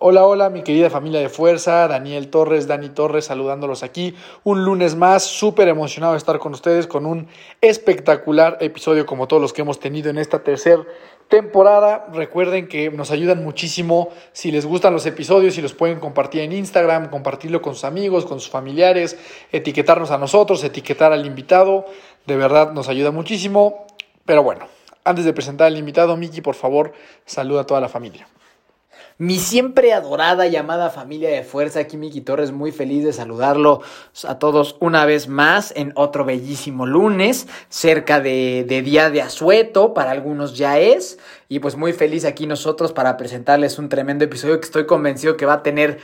Hola, hola, mi querida familia de fuerza, Daniel Torres, Dani Torres, saludándolos aquí. Un lunes más, súper emocionado de estar con ustedes con un espectacular episodio como todos los que hemos tenido en esta tercera temporada. Recuerden que nos ayudan muchísimo si les gustan los episodios y los pueden compartir en Instagram, compartirlo con sus amigos, con sus familiares, etiquetarnos a nosotros, etiquetar al invitado. De verdad nos ayuda muchísimo. Pero bueno, antes de presentar al invitado, Miki, por favor, saluda a toda la familia. Mi siempre adorada llamada familia de fuerza, aquí Miki Torres, muy feliz de saludarlo a todos una vez más en otro bellísimo lunes, cerca de, de Día de Asueto, para algunos ya es, y pues muy feliz aquí nosotros para presentarles un tremendo episodio que estoy convencido que va a tener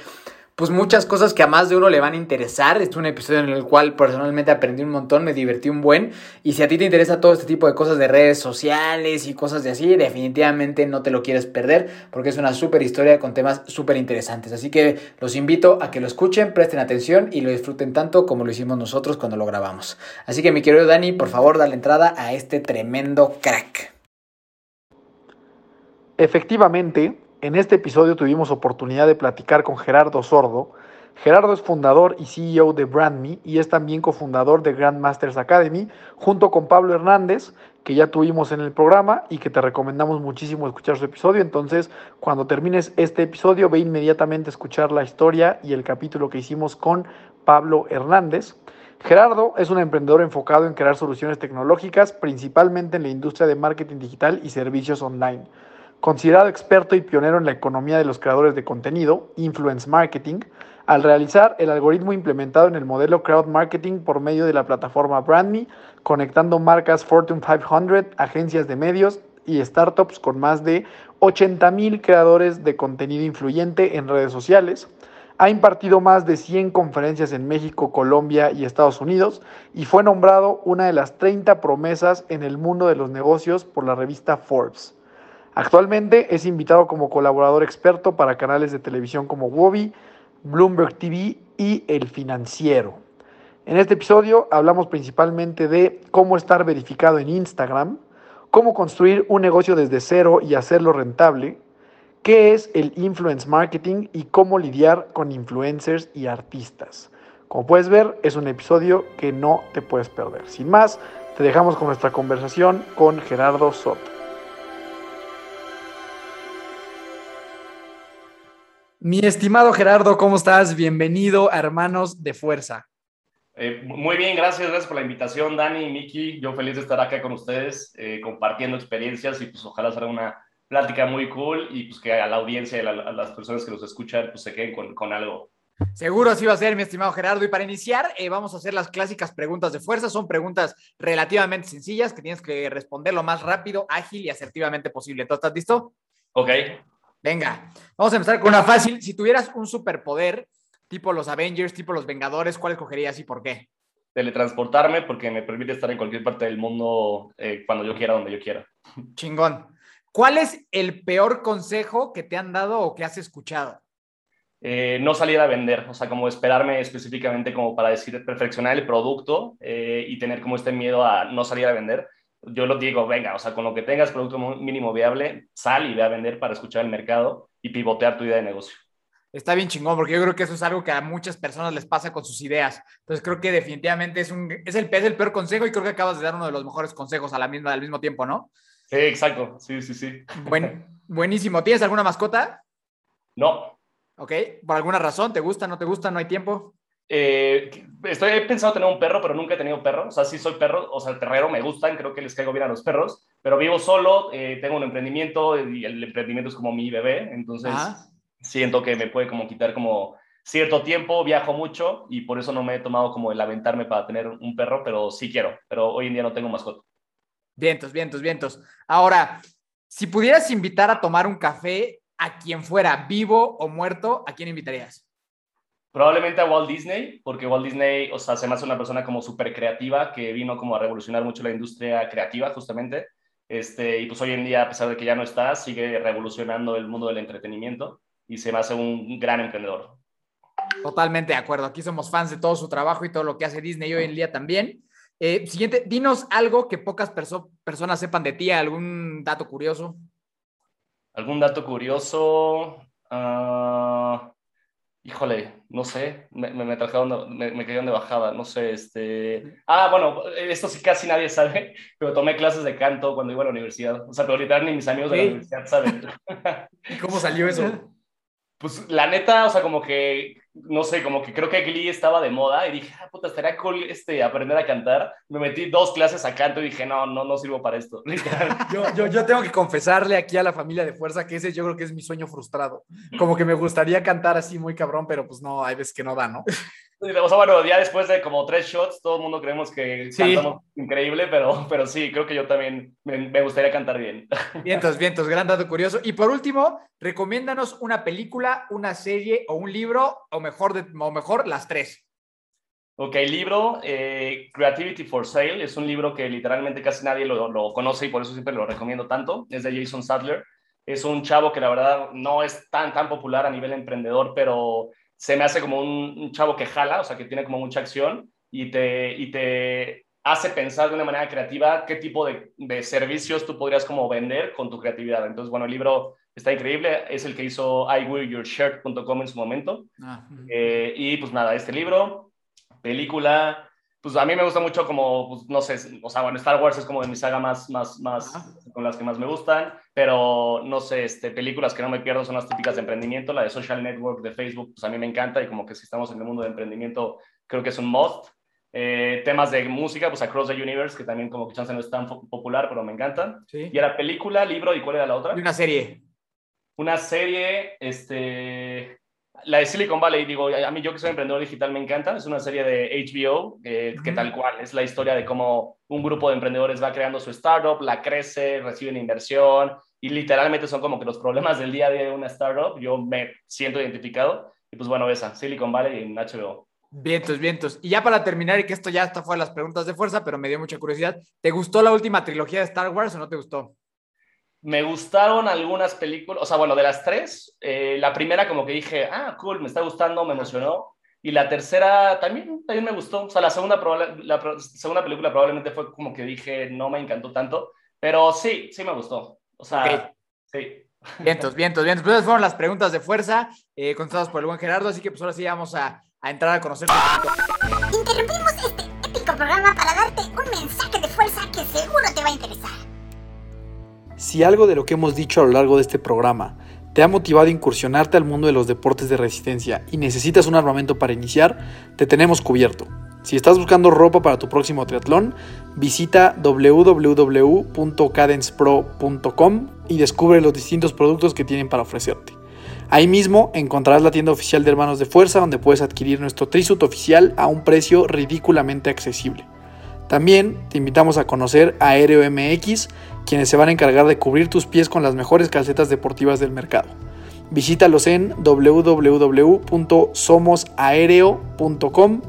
pues muchas cosas que a más de uno le van a interesar. Este es un episodio en el cual personalmente aprendí un montón, me divertí un buen. Y si a ti te interesa todo este tipo de cosas de redes sociales y cosas de así, definitivamente no te lo quieres perder porque es una súper historia con temas súper interesantes. Así que los invito a que lo escuchen, presten atención y lo disfruten tanto como lo hicimos nosotros cuando lo grabamos. Así que mi querido Dani, por favor, dale entrada a este tremendo crack. Efectivamente, en este episodio tuvimos oportunidad de platicar con Gerardo Sordo. Gerardo es fundador y CEO de BrandMe y es también cofundador de Grandmasters Academy, junto con Pablo Hernández, que ya tuvimos en el programa y que te recomendamos muchísimo escuchar su episodio. Entonces, cuando termines este episodio, ve inmediatamente a escuchar la historia y el capítulo que hicimos con Pablo Hernández. Gerardo es un emprendedor enfocado en crear soluciones tecnológicas, principalmente en la industria de marketing digital y servicios online. Considerado experto y pionero en la economía de los creadores de contenido, influence marketing, al realizar el algoritmo implementado en el modelo crowd marketing por medio de la plataforma BrandMe, conectando marcas Fortune 500, agencias de medios y startups con más de 80 mil creadores de contenido influyente en redes sociales. Ha impartido más de 100 conferencias en México, Colombia y Estados Unidos y fue nombrado una de las 30 promesas en el mundo de los negocios por la revista Forbes. Actualmente es invitado como colaborador experto para canales de televisión como Wobby, Bloomberg TV y El Financiero. En este episodio hablamos principalmente de cómo estar verificado en Instagram, cómo construir un negocio desde cero y hacerlo rentable, qué es el influence marketing y cómo lidiar con influencers y artistas. Como puedes ver, es un episodio que no te puedes perder. Sin más, te dejamos con nuestra conversación con Gerardo Soto. Mi estimado Gerardo, ¿cómo estás? Bienvenido a Hermanos de Fuerza. Eh, muy bien, gracias, gracias por la invitación, Dani y Miki. Yo feliz de estar acá con ustedes, eh, compartiendo experiencias y pues ojalá sea una plática muy cool y pues que a la audiencia y a, la, a las personas que nos escuchan pues se queden con, con, algo. Seguro así va a ser, mi estimado Gerardo. Y para iniciar, eh, vamos a hacer las clásicas preguntas de fuerza. Son preguntas relativamente sencillas que tienes que responder lo más rápido, ágil y asertivamente posible. ¿Tú estás listo? Ok. Venga, vamos a empezar con una fácil. Si tuvieras un superpoder, tipo los Avengers, tipo los Vengadores, ¿cuál escogerías y por qué? Teletransportarme porque me permite estar en cualquier parte del mundo eh, cuando yo quiera, donde yo quiera. Chingón. ¿Cuál es el peor consejo que te han dado o que has escuchado? Eh, no salir a vender, o sea, como esperarme específicamente como para decir, perfeccionar el producto eh, y tener como este miedo a no salir a vender yo lo digo, venga, o sea, con lo que tengas producto mínimo viable, sal y ve a vender para escuchar el mercado y pivotear tu idea de negocio. Está bien chingón, porque yo creo que eso es algo que a muchas personas les pasa con sus ideas. Entonces creo que definitivamente es, un, es, el, es el peor consejo y creo que acabas de dar uno de los mejores consejos a la misma, al mismo tiempo, ¿no? Sí, exacto. Sí, sí, sí. Buen, buenísimo. ¿Tienes alguna mascota? No. Ok. ¿Por alguna razón? ¿Te gusta, no te gusta, no hay tiempo? Eh, estoy he pensado tener un perro, pero nunca he tenido perro. O sea, sí soy perro, o sea, el perrero me gustan, creo que les caigo bien a los perros, pero vivo solo, eh, tengo un emprendimiento y el emprendimiento es como mi bebé, entonces Ajá. siento que me puede como quitar como cierto tiempo, viajo mucho y por eso no me he tomado como el aventarme para tener un perro, pero sí quiero, pero hoy en día no tengo mascota. Vientos, vientos, vientos. Ahora, si pudieras invitar a tomar un café a quien fuera, vivo o muerto, ¿a quién invitarías? Probablemente a Walt Disney, porque Walt Disney, o sea, se me hace una persona como súper creativa, que vino como a revolucionar mucho la industria creativa, justamente. Este, y pues hoy en día, a pesar de que ya no está, sigue revolucionando el mundo del entretenimiento y se me hace un gran emprendedor. Totalmente de acuerdo. Aquí somos fans de todo su trabajo y todo lo que hace Disney hoy en día también. Eh, siguiente, dinos algo que pocas personas sepan de ti, algún dato curioso. ¿Algún dato curioso? Uh, híjole, no sé, me, me, trajeron, me, me cayeron de bajada, no sé, este... Ah, bueno, esto sí casi nadie sabe, pero tomé clases de canto cuando iba a la universidad. O sea, pero literal ni mis amigos de la universidad saben. ¿Y cómo salió eso? Pues la neta, o sea, como que, no sé, como que creo que Glee estaba de moda y dije, ah, puta, estaría cool este, aprender a cantar. Me metí dos clases a canto y dije, no, no, no sirvo para esto. yo, yo, yo tengo que confesarle aquí a la familia de fuerza que ese yo creo que es mi sueño frustrado. Como que me gustaría cantar así muy cabrón, pero pues no, hay veces que no da, ¿no? O sea, bueno, ya después de como tres shots, todo el mundo creemos que cantamos increíble, pero, pero sí, creo que yo también me, gustaría cantar bien. Vientos, vientos, gran dato curioso. Y por último, recomiéndanos una película, una serie o un libro, o mejor, de, o mejor las tres. Ok, libro, eh, Creativity for Sale, es un libro que literalmente casi nadie lo, lo, conoce y por eso siempre lo recomiendo tanto. Es de Jason Sadler. Es un chavo que la verdad no es tan, tan popular a nivel emprendedor, pero se me hace como un, chavo que jala, o sea, que tiene como mucha acción y te, y te hace pensar de una manera creativa qué tipo de, de, servicios tú podrías como vender con tu creatividad. Entonces, bueno, el libro está increíble, es el que hizo iwearyourshirt.com en su momento. Ah, eh, y pues nada, este libro, película, pues a mí me gusta mucho como, pues, no sé, o sea, bueno, Star Wars es como de mi saga más, más, más, con las que más me gustan, pero no sé, este, películas que no me pierdo son las típicas de emprendimiento, la de Social Network de Facebook, pues a mí me encanta y como que si estamos en el mundo de emprendimiento, creo que es un must. Eh, temas de música, pues Across the Universe, que también como que chance no es tan popular, pero me encanta. ¿Sí? Y era película, libro, ¿y cuál era la otra? Y una serie. Una serie, este, la de Silicon Valley, digo, a mí yo que soy emprendedor digital me encanta, es una serie de HBO eh, que tal cual es la historia de cómo un grupo de emprendedores va creando su startup, la crece, reciben inversión y literalmente son como que los problemas del día a día de una startup, yo me siento identificado y pues bueno, esa, Silicon Valley en HBO. Vientos, vientos. Y ya para terminar, y que esto ya está fue las preguntas de fuerza, pero me dio mucha curiosidad, ¿te gustó la última trilogía de Star Wars o no te gustó? Me gustaron algunas películas, o sea, bueno, de las tres, eh, la primera como que dije, ah, cool, me está gustando, me emocionó. Y la tercera también, también me gustó. O sea, la segunda, la segunda película probablemente fue como que dije, no me encantó tanto. Pero sí, sí me gustó. O sea, sí. Vientos, vientos, vientos. Pues fueron las preguntas de fuerza eh, contestadas por el buen Gerardo, así que pues ahora sí vamos a, a entrar a conocer. Interrumpimos este épico programa para darte un mensaje de fuerza que seguro te va a interesar. Si algo de lo que hemos dicho a lo largo de este programa te ha motivado a incursionarte al mundo de los deportes de resistencia y necesitas un armamento para iniciar, te tenemos cubierto. Si estás buscando ropa para tu próximo triatlón, visita www.cadencepro.com y descubre los distintos productos que tienen para ofrecerte. Ahí mismo encontrarás la tienda oficial de Hermanos de Fuerza donde puedes adquirir nuestro trisuit oficial a un precio ridículamente accesible. También te invitamos a conocer Aéreo MX, quienes se van a encargar de cubrir tus pies con las mejores calcetas deportivas del mercado. Visítalos en www.somosaereo.com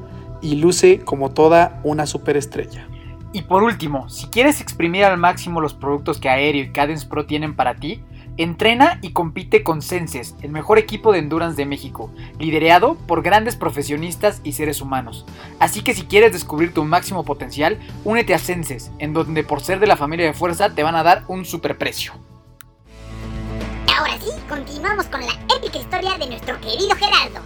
y luce como toda una superestrella. Y por último, si quieres exprimir al máximo los productos que Aéreo y Cadence Pro tienen para ti, Entrena y compite con Senses, el mejor equipo de endurance de México, liderado por grandes profesionistas y seres humanos. Así que si quieres descubrir tu máximo potencial, únete a Senses, en donde por ser de la familia de fuerza te van a dar un superprecio. Ahora sí, continuamos con la épica historia de nuestro querido Gerardo.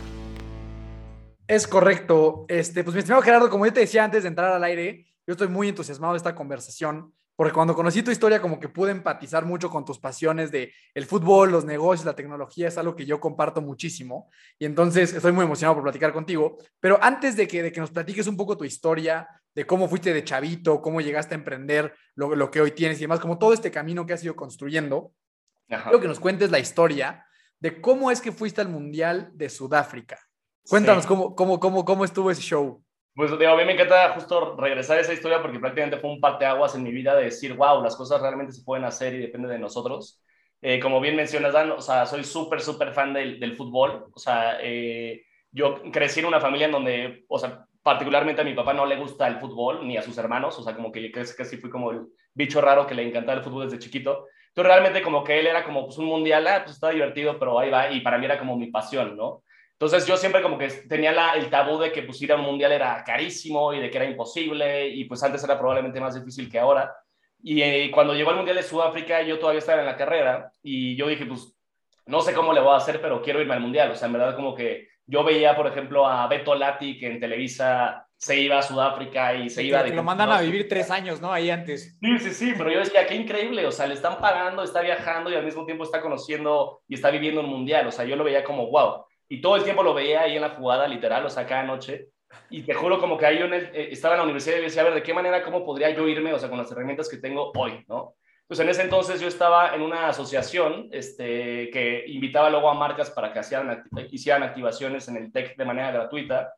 Es correcto. Este, pues mi estimado Gerardo, como yo te decía antes de entrar al aire, yo estoy muy entusiasmado de esta conversación porque cuando conocí tu historia como que pude empatizar mucho con tus pasiones de el fútbol, los negocios, la tecnología, es algo que yo comparto muchísimo y entonces estoy muy emocionado por platicar contigo, pero antes de que, de que nos platiques un poco tu historia, de cómo fuiste de chavito, cómo llegaste a emprender lo, lo que hoy tienes y demás, como todo este camino que has ido construyendo, quiero que nos cuentes la historia de cómo es que fuiste al Mundial de Sudáfrica. Cuéntanos Sí. cómo, cómo, cómo, cómo estuvo ese show. Pues digo, a mí me encanta justo regresar a esa historia porque prácticamente fue un parteaguas en mi vida de decir, wow, las cosas realmente se pueden hacer y depende de nosotros. Eh, como bien mencionas, Dan, o sea, soy súper, súper fan del, del fútbol. O sea, eh, yo crecí en una familia en donde, o sea, particularmente a mi papá no le gusta el fútbol, ni a sus hermanos. O sea, como que casi, casi fui como el bicho raro que le encantaba el fútbol desde chiquito. Entonces, realmente como que él era como pues, un mundial, ah, pues está divertido, pero ahí va. Y para mí era como mi pasión, ¿no? Entonces yo siempre como que tenía la, el tabú de que pues ir a un mundial era carísimo y de que era imposible y pues antes era probablemente más difícil que ahora. Y eh, cuando llegó el mundial de Sudáfrica yo todavía estaba en la carrera y yo dije pues no sé cómo le voy a hacer pero quiero irme al mundial. O sea, en verdad como que yo veía por ejemplo a Beto Lati que en Televisa se iba a Sudáfrica y se iba de... lo mandan a vivir tres años, ¿no? Ahí antes. Sí, sí, sí, pero yo decía, qué increíble, o sea, le están pagando, está viajando y al mismo tiempo está conociendo y está viviendo un mundial, o sea, yo lo veía como, wow, y todo el tiempo lo veía ahí en la jugada, literal, o sea, cada noche, y te juro como que ahí yo en el- eh, estaba en la universidad y decía, a ver, ¿de qué manera, cómo podría yo irme, o sea, con las herramientas que tengo hoy, ¿no? Pues en ese entonces yo estaba en una asociación este, que invitaba luego a marcas para que hacían, hicieran activaciones en el TEC de manera gratuita.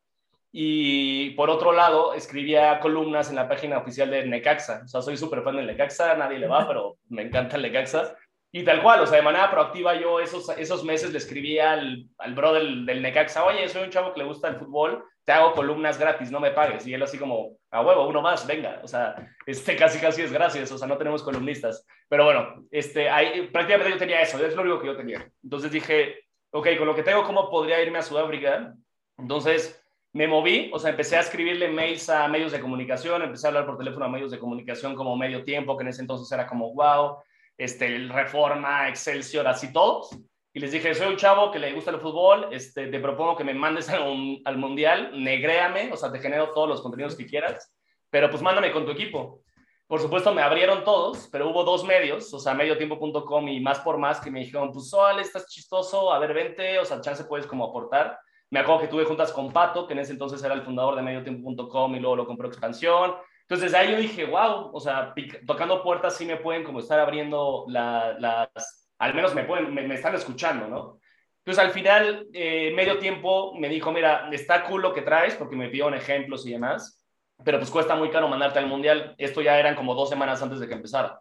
Y por otro lado, escribía columnas en la página oficial de Necaxa. O sea, soy súper fan del Necaxa, nadie le va, pero me encanta el Necaxa. Y tal cual, o sea, de manera proactiva yo esos, esos meses le escribía al, al bro del, del Necaxa, oye, soy un chavo que le gusta el fútbol, te hago columnas gratis, no me pagues. Y él así como, a huevo, uno más, venga. O sea, este casi casi es gracias, o sea, no tenemos columnistas. Pero bueno, este, prácticamente yo tenía eso, es lo único que yo tenía. Entonces dije, ok, con lo que tengo, ¿cómo podría irme a Sudáfrica? Entonces me moví, o sea, empecé a escribirle mails a medios de comunicación, empecé a hablar por teléfono a medios de comunicación como medio tiempo, que en ese entonces era como, wow, este, el Reforma, Excelsior, así todos. Y les dije, soy un chavo que le gusta el fútbol, este, te propongo que me mandes al, un- al Mundial, negréame, o sea, te genero todos los contenidos que quieras, pero pues mándame con tu equipo. Por supuesto, me abrieron todos, pero hubo dos medios, o sea, mediotiempo.com y más por más, que me dijeron, pues, Sol, estás chistoso, a ver, vente, o sea, chance puedes como aportar. Me acuerdo que tuve juntas con Pato, que en ese entonces era el fundador de mediotiempo.com y luego lo compró Expansión. Entonces, ahí yo dije, wow, o sea, tocando puertas sí me pueden como estar abriendo la- las, al menos me pueden, me, me están escuchando, ¿no? Entonces, al final, eh, medio tiempo me dijo, mira, está cool lo que traes, porque me pidieron ejemplos y demás, pero pues cuesta muy caro mandarte al mundial. Esto ya eran como dos semanas antes de que empezara.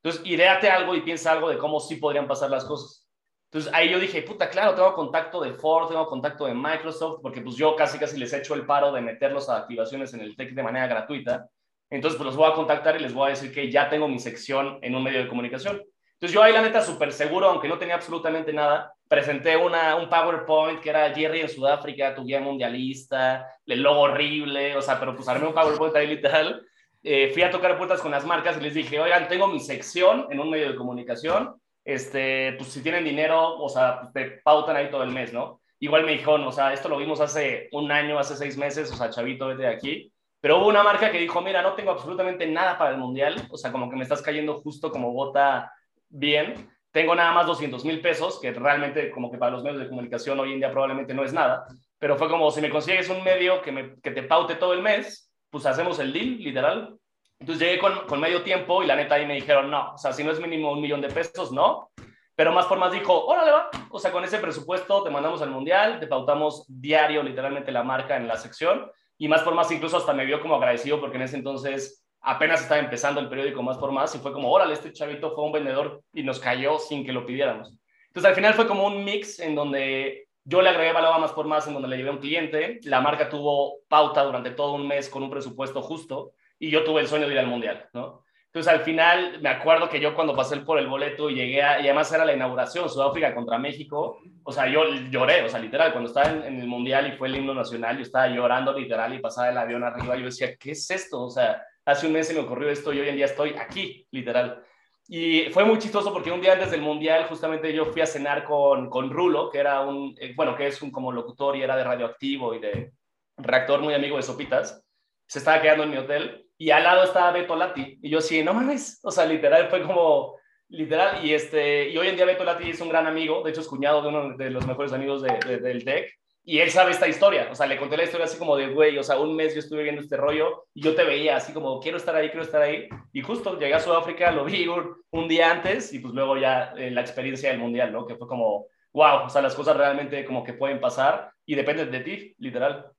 Entonces, ideate algo y piensa algo de cómo sí podrían pasar las cosas. Entonces ahí yo dije, puta, claro, tengo contacto de Ford, tengo contacto de Microsoft, porque pues yo casi casi les echo el paro de meterlos a activaciones en el TEC de manera gratuita. Entonces pues los voy a contactar y les voy a decir que ya tengo mi sección en un medio de comunicación. Entonces yo ahí la neta súper seguro, aunque no tenía absolutamente nada, presenté una, un PowerPoint que era Jerry en Sudáfrica, tu guía mundialista, el logo horrible, o sea, pero pues armé un PowerPoint ahí literal. Eh, fui a tocar puertas con las marcas y les dije, oigan, tengo mi sección en un medio de comunicación, este, pues si tienen dinero, o sea, pues, te pautan ahí todo el mes, ¿no? Igual me dijeron, o sea, esto lo vimos hace un año, hace seis meses, o sea, chavito, vete de aquí. Pero hubo una marca que dijo, mira, no tengo absolutamente nada para el mundial, o sea, como que me estás cayendo justo como bota bien. Tengo nada más 200 mil pesos, que realmente como que para los medios de comunicación hoy en día probablemente no es nada, pero fue como, si me consigues un medio que, me, que te paute todo el mes, pues hacemos el deal, literal. Entonces llegué con, con medio tiempo y la neta ahí me dijeron, no, o sea, si no es mínimo un millón de pesos, no. Pero más por más dijo, órale va, o sea, con ese presupuesto te mandamos al mundial, te pautamos diario literalmente la marca en la sección y más por más incluso hasta me vio como agradecido porque en ese entonces apenas estaba empezando el periódico más por más y fue como, órale, este chavito fue un vendedor y nos cayó sin que lo pidiéramos. Entonces al final fue como un mix en donde yo le agregué valor a más por más, en donde le llevé a un cliente, la marca tuvo pauta durante todo un mes con un presupuesto justo y yo tuve el sueño de ir al mundial, ¿no? Entonces, al final, me acuerdo que yo cuando pasé por el boleto y llegué a, y además era la inauguración, Sudáfrica contra México, o sea, yo lloré, o sea, literal, cuando estaba en, en, el mundial y fue el himno nacional, yo estaba llorando literal y pasaba el avión arriba, yo decía, ¿qué es esto? O sea, hace un mes se me ocurrió esto y hoy en día estoy aquí, literal. Y fue muy chistoso porque un día antes del mundial, justamente yo fui a cenar con, con Rulo, que era un, eh, bueno, que es un como locutor y era de radioactivo y de reactor muy amigo de Sopitas. Se estaba quedando en mi hotel y al lado estaba Beto Lati. Y yo sí, no mames, o sea, literal fue como, literal, y, este, y hoy en día Beto Lati es un gran amigo, de hecho es cuñado de uno de los mejores amigos de, de, del TEC, y él sabe esta historia, o sea, le conté la historia así como de, güey, o sea, un mes yo estuve viendo este rollo y yo te veía así como, quiero estar ahí, quiero estar ahí, y justo llegué a Sudáfrica, lo vi un, un día antes y pues luego ya eh, la experiencia del Mundial, ¿no? Que fue como wow, o sea, las cosas realmente como que pueden pasar y dependen de ti, literal.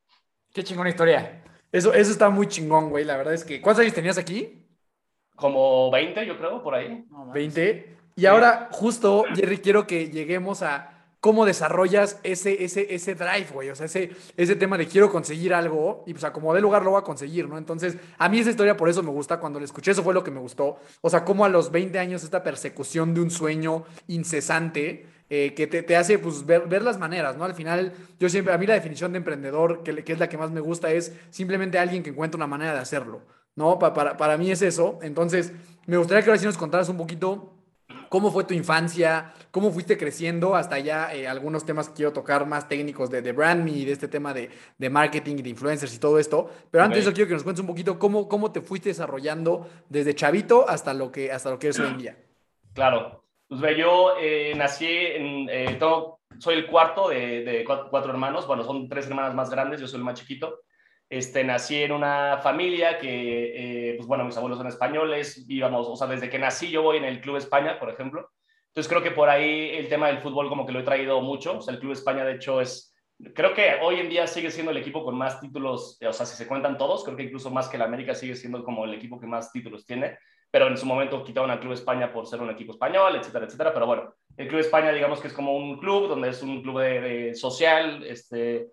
Qué chingona historia. Eso, eso está muy chingón, güey. La verdad es que. ¿Cuántos años tenías aquí? Como 20, yo creo, por ahí. 20. Y ahora, justo, Jerry, quiero que lleguemos a cómo desarrollas ese, ese, ese drive, güey. O sea, ese, ese tema de quiero conseguir algo y pues a como de lugar lo voy a conseguir, ¿no? Entonces, a mí esa historia por eso me gusta. Cuando la escuché, eso fue lo que me gustó. O sea, cómo a los 20 años esta persecución de un sueño incesante eh, que te, te, hace pues, ver, ver, las maneras, ¿no? Al final, yo siempre, a mí la definición de emprendedor, que, que es la que más me gusta, es simplemente alguien que encuentra una manera de hacerlo, ¿no? para, para, para mí es eso. Entonces, me gustaría que ahora sí nos contaras un poquito ¿Cómo fue tu infancia? ¿Cómo fuiste creciendo? Hasta ya eh, algunos temas que quiero tocar más técnicos de, de brand y de este tema de, de, marketing y de influencers y todo esto. Pero antes okay. yo quiero que nos cuentes un poquito cómo, cómo te fuiste desarrollando desde chavito hasta lo que, hasta lo que eres hoy en día. Claro. Pues ve, yo eh, nací en... Eh, todo, soy el cuarto de, de cuatro, cuatro hermanos. Bueno, son tres hermanas más grandes. Yo soy el más chiquito. Este, nací en una familia que, eh, pues bueno, mis abuelos son españoles, íbamos, o sea, desde que nací yo voy en el Club España, por ejemplo. Entonces creo que por ahí el tema del fútbol como que lo he traído mucho. O sea, el Club España de hecho es, creo que hoy en día sigue siendo el equipo con más títulos, o sea, si se cuentan todos, creo que incluso más que el América sigue siendo como el equipo que más títulos tiene. Pero en su momento quitaron al Club España por ser un equipo español, etcétera, etcétera. Pero bueno, el Club España digamos que es como un club donde es un club de, de social, este,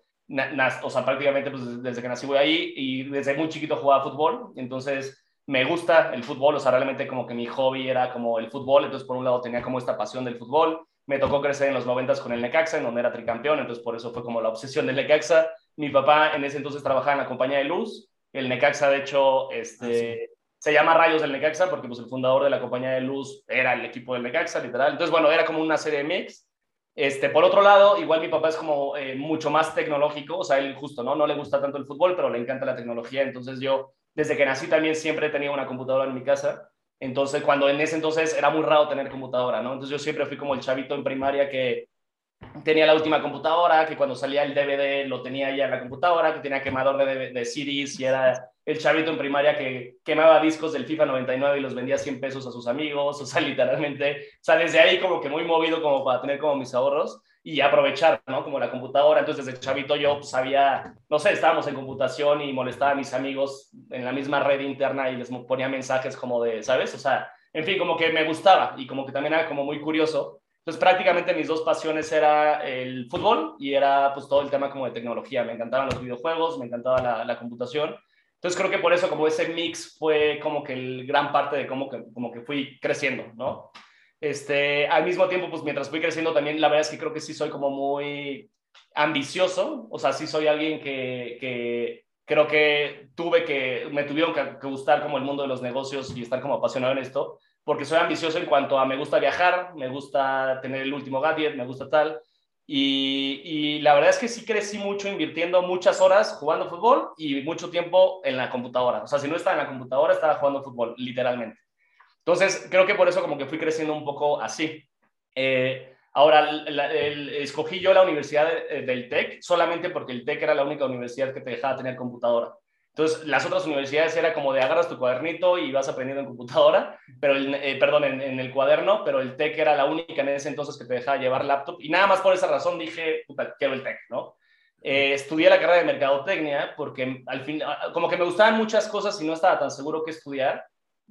o sea, prácticamente pues, desde que nací voy ahí y desde muy chiquito jugaba fútbol, entonces me gusta el fútbol, o sea, realmente como que mi hobby era como el fútbol, entonces por un lado tenía como esta pasión del fútbol, me tocó crecer en los noventas con el Necaxa, en donde era tricampeón, entonces por eso fue como la obsesión del Necaxa. Mi papá en ese entonces trabajaba en la compañía de luz, el Necaxa de hecho este, ah, sí. Se llama Rayos del Necaxa porque pues el fundador de la compañía de luz era el equipo del Necaxa, literal. Entonces, bueno, era como una serie mix este, por otro lado, igual mi papá es como eh, mucho más tecnológico, o sea, él justo, ¿no? No le gusta tanto el fútbol, pero le encanta la tecnología, entonces yo, desde que nací también siempre tenía una computadora en mi casa, entonces cuando en ese entonces era muy raro tener computadora, ¿no? Entonces yo siempre fui como el chavito en primaria que tenía la última computadora, que cuando salía el DVD lo tenía ya en la computadora, que tenía quemador de, de CDs y era el chavito en primaria que quemaba discos del FIFA 99 y los vendía 100 pesos a sus amigos, o sea, literalmente, o sea, desde ahí como que muy movido como para tener como mis ahorros y aprovechar, ¿no? Como la computadora, entonces desde chavito yo pues, sabía, no sé, estábamos en computación y molestaba a mis amigos en la misma red interna y les ponía mensajes como de, ¿sabes? O sea, en fin, como que me gustaba y como que también era como muy curioso. Entonces prácticamente mis dos pasiones era el fútbol y era pues todo el tema como de tecnología. Me encantaban los videojuegos, me encantaba la, la computación. Entonces creo que por eso como ese mix fue como que el gran parte de cómo que, como que fui creciendo, ¿no? Este, al mismo tiempo, pues mientras fui creciendo también, la verdad es que creo que sí soy como muy ambicioso, o sea, sí soy alguien que, que creo que tuve que, me tuvieron que, que, gustar como el mundo de los negocios y estar como apasionado en esto, porque soy ambicioso en cuanto a me gusta viajar, me gusta tener el último gadget, me gusta tal, y, la verdad es que sí crecí mucho invirtiendo muchas horas jugando fútbol y mucho tiempo en la computadora. O sea, si no estaba en la computadora, estaba jugando fútbol, literalmente. Entonces, creo que por eso como que fui creciendo un poco así. Eh, ahora, escogí yo la universidad de, del TEC solamente porque el TEC era la única universidad que te dejaba tener computadora. Entonces, las otras universidades era como de agarras tu cuadernito y vas aprendiendo en computadora, pero el, eh, perdón, en, en, el cuaderno, pero el TEC era la única en ese entonces que te dejaba llevar laptop. Y nada más por esa razón dije, puta, quiero el TEC, ¿no? Eh, estudié la carrera de mercadotecnia porque al fin, como que me gustaban muchas cosas y no estaba tan seguro qué estudiar,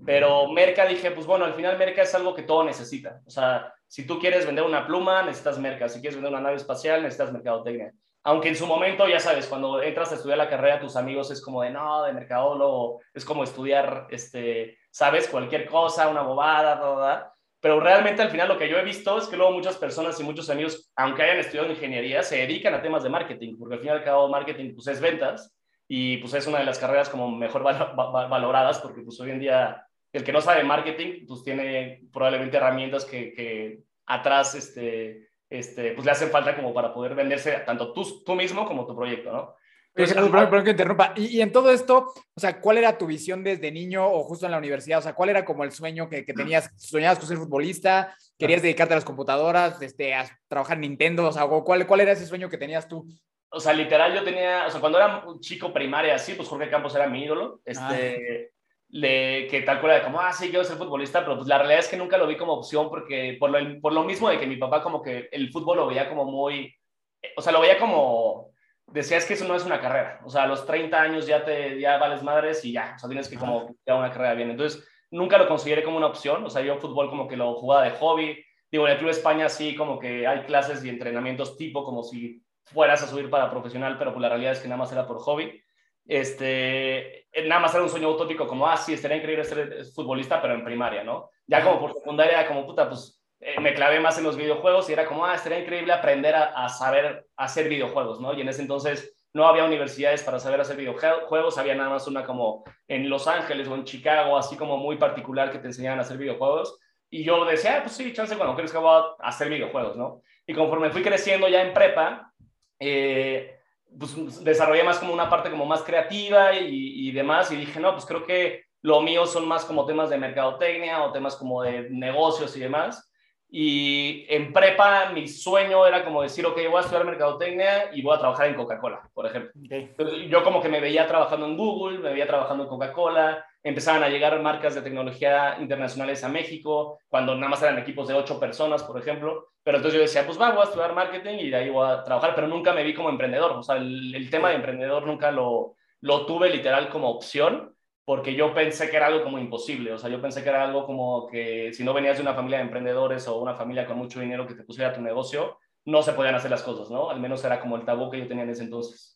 pero Merca dije, pues bueno, al final Merca es algo que todo necesita. O sea, si tú quieres vender una pluma, necesitas Merca. Si quieres vender una nave espacial, necesitas mercadotecnia aunque en su momento, ya sabes, cuando entras a estudiar la carrera, tus amigos es como de, no, de mercadólogo, es como estudiar, este, sabes, cualquier cosa, una bobada, toda. Pero realmente al final lo que yo he visto es que luego muchas personas y muchos amigos, aunque hayan estudiado ingeniería, se dedican a temas de marketing, porque al final y cabo marketing pues es ventas y pues es una de las carreras como mejor val val valoradas, porque pues hoy en día el que no sabe marketing pues tiene probablemente herramientas que, que atrás, este, este, pues le hacen falta como para poder venderse tanto tú, tú mismo como tu proyecto, ¿no? Entonces, perdón, perdón, que interrumpa. Y, y, en todo esto, o sea, ¿cuál era tu visión desde niño o justo en la universidad? O sea, ¿cuál era como el sueño que, que tenías? ¿Soñabas con ser futbolista? ¿Querías dedicarte a las computadoras? Este, a trabajar en Nintendo? O sea, ¿cuál, ¿cuál era ese sueño que tenías tú? O sea, literal, yo tenía, o sea, cuando era un chico primaria así, pues Jorge Campos era mi ídolo. Este, ah le, que tal cual era como, ah, sí, quiero ser futbolista, pero pues la realidad es que nunca lo vi como opción porque por lo, por lo mismo de que mi papá como que el fútbol lo veía como muy, o sea, lo veía como, decía es que eso no es una carrera, o sea, a los 30 años ya te, ya vales madres y ya, o sea, tienes que como ya una carrera bien, entonces nunca lo consideré como una opción, o sea, yo fútbol como que lo jugaba de hobby, digo, en el Club España sí como que hay clases y entrenamientos tipo como si fueras a subir para profesional, pero pues la realidad es que nada más era por hobby, este, nada más era un sueño utópico como, ah, sí, estaría increíble ser futbolista, pero en primaria, ¿no? Ya como por secundaria, como puta, pues eh, me clavé más en los videojuegos y era como, ah, estaría increíble aprender a, a, saber hacer videojuegos, ¿no? Y en ese entonces no había universidades para saber hacer videojuegos, había nada más una como en Los Ángeles o en Chicago, así como muy particular que te enseñaban a hacer videojuegos. Y yo decía, ah, pues sí, chance, bueno, crees que voy a hacer videojuegos, ¿no? Y conforme fui creciendo ya en prepa, eh, pues desarrollé más como una parte como más creativa y, y demás, y dije, no, pues creo que lo mío son más como temas de mercadotecnia o temas como de negocios y demás. Y en prepa mi sueño era como decir, ok, voy a estudiar mercadotecnia y voy a trabajar en Coca-Cola, por ejemplo. Okay. yo como que me veía trabajando en Google, me veía trabajando en Coca-Cola, empezaban a llegar marcas de tecnología internacionales a México, cuando nada más eran equipos de ocho personas, por ejemplo. Pero entonces yo decía, pues va, voy a estudiar marketing y de ahí voy a trabajar, pero nunca me vi como emprendedor. O sea, el, el tema de emprendedor nunca lo, lo tuve literal como opción porque yo pensé que era algo como imposible, o sea, yo pensé que era algo como que si no venías de una familia de emprendedores o una familia con mucho dinero que te pusiera tu negocio, no se podían hacer las cosas, ¿no? Al menos era como el tabú que yo tenía en ese entonces.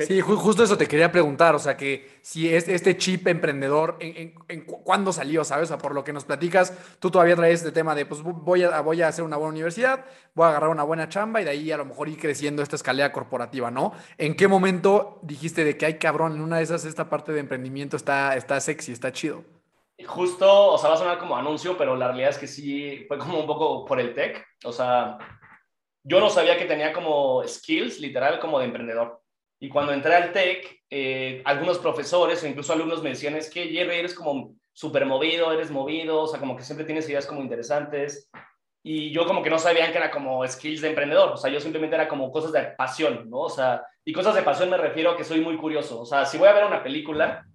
Sí, justo eso te quería preguntar, o sea, que si es este chip emprendedor, ¿en, en, en cuándo salió, sabes? O sea, por lo que nos platicas, tú todavía traes este tema de, pues voy a, voy a hacer una buena universidad, voy a agarrar una buena chamba y de ahí a lo mejor ir creciendo esta escalera corporativa, ¿no? ¿En qué momento dijiste de que, hay cabrón, en una de esas, esta parte de emprendimiento está, está sexy, está chido? Justo, o sea, va a sonar como anuncio, pero la realidad es que sí, fue como un poco por el tech, o sea, yo no sabía que tenía como skills, literal, como de emprendedor. Y cuando entré al TEC, eh, algunos profesores o incluso alumnos me decían, es que Jerry, eres como súper movido, eres movido, o sea, como que siempre tienes ideas como interesantes. Y yo como que no sabían que era como skills de emprendedor, o sea, yo simplemente era como cosas de pasión, ¿no? O sea, y cosas de pasión me refiero a que soy muy curioso. O sea, si voy a ver una película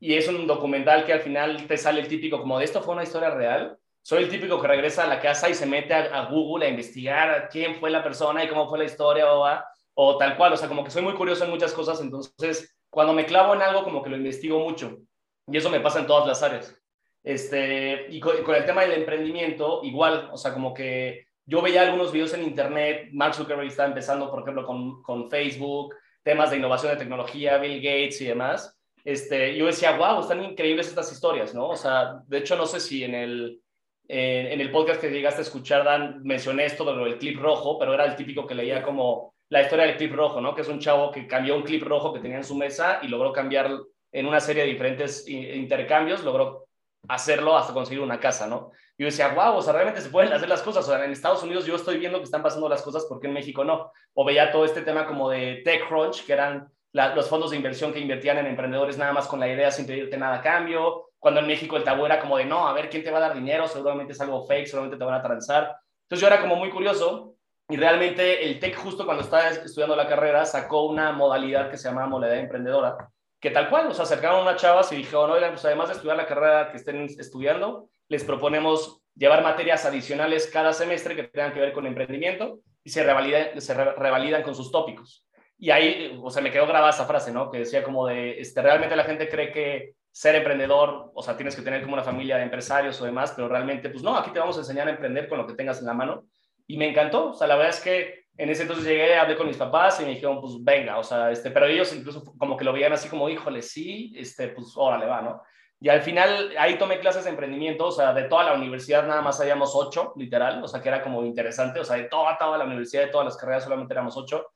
y es un documental que al final te sale el típico como de esto fue una historia real, soy el típico que regresa a la casa y se mete a, a Google a investigar quién fue la persona y cómo fue la historia o va o tal cual, o sea, como que soy muy curioso en muchas cosas, entonces cuando me clavo en algo como que lo investigo mucho y eso me pasa en todas las áreas. Este, y con, con el tema del emprendimiento, igual, o sea, como que yo veía algunos videos en internet, Mark Zuckerberg estaba empezando, por ejemplo, con, con Facebook, temas de innovación de tecnología, Bill Gates y demás. Este, yo decía, wow, están increíbles estas historias, ¿no? O sea, de hecho, no sé si en el, en, en el podcast que llegaste a escuchar, Dan, mencioné esto de lo del clip rojo, pero era el típico que leía como la historia del clip rojo, ¿no? Que es un chavo que cambió un clip rojo que tenía en su mesa y logró cambiar en una serie de diferentes intercambios, logró hacerlo hasta conseguir una casa, ¿no? Yo decía, wow, o sea, realmente se pueden hacer las cosas. O sea, en Estados Unidos yo estoy viendo que están pasando las cosas, porque en México no? O veía todo este tema como de TechCrunch, que eran la, los fondos de inversión que invertían en emprendedores nada más con la idea sin pedirte nada a cambio. Cuando en México el tabú era como de, no, a ver, ¿quién te va a dar dinero? Seguramente es algo fake, seguramente te van a transar. Entonces yo era como muy curioso y realmente el TEC, justo cuando estaba estudiando la carrera, sacó una modalidad que se llamaba modalidad emprendedora, que tal cual, nos acercaron a unas chavas y dijeron, oigan, pues además de estudiar la carrera que estén estudiando, les proponemos llevar materias adicionales cada semestre que tengan que ver con emprendimiento y se, revalida, se re revalidan con sus tópicos. Y ahí, o sea, me quedó grabada esa frase, ¿no? Que decía como de, este, realmente la gente cree que ser emprendedor, o sea, tienes que tener como una familia de empresarios o demás, pero realmente, pues no, aquí te vamos a enseñar a emprender con lo que tengas en la mano y me encantó. O sea, la verdad es que en ese entonces llegué, hablé con mis papás y me dijeron, pues venga, o sea, este, pero ellos incluso como que lo veían así como, híjole, sí, este, pues órale, va, ¿no? Y al final ahí tomé clases de emprendimiento, o sea, de toda la universidad nada más habíamos ocho, literal, o sea, que era como interesante, o sea, de toda, toda la universidad, de todas las carreras solamente éramos ocho.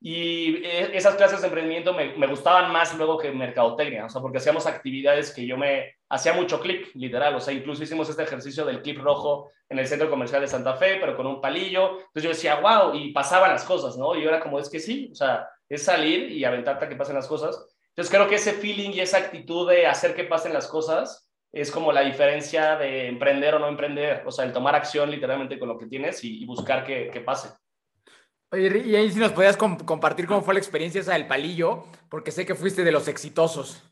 Y e, esas clases de emprendimiento me, me, gustaban más luego que mercadotecnia, o sea, porque hacíamos actividades que yo me hacía mucho clic, literal, o sea, incluso hicimos este ejercicio del clip rojo en el centro comercial de Santa Fe, pero con un palillo. Entonces yo decía, wow, y pasaban las cosas, ¿no? Y yo era como, es que sí, o sea, es salir y aventarte a que pasen las cosas. Entonces creo que ese feeling y esa actitud de hacer que pasen las cosas es como la diferencia de emprender o no emprender, o sea, el tomar acción literalmente con lo que tienes y, y buscar que, que pase. Y ahí si nos podías comp compartir cómo fue la experiencia esa del palillo, porque sé que fuiste de los exitosos.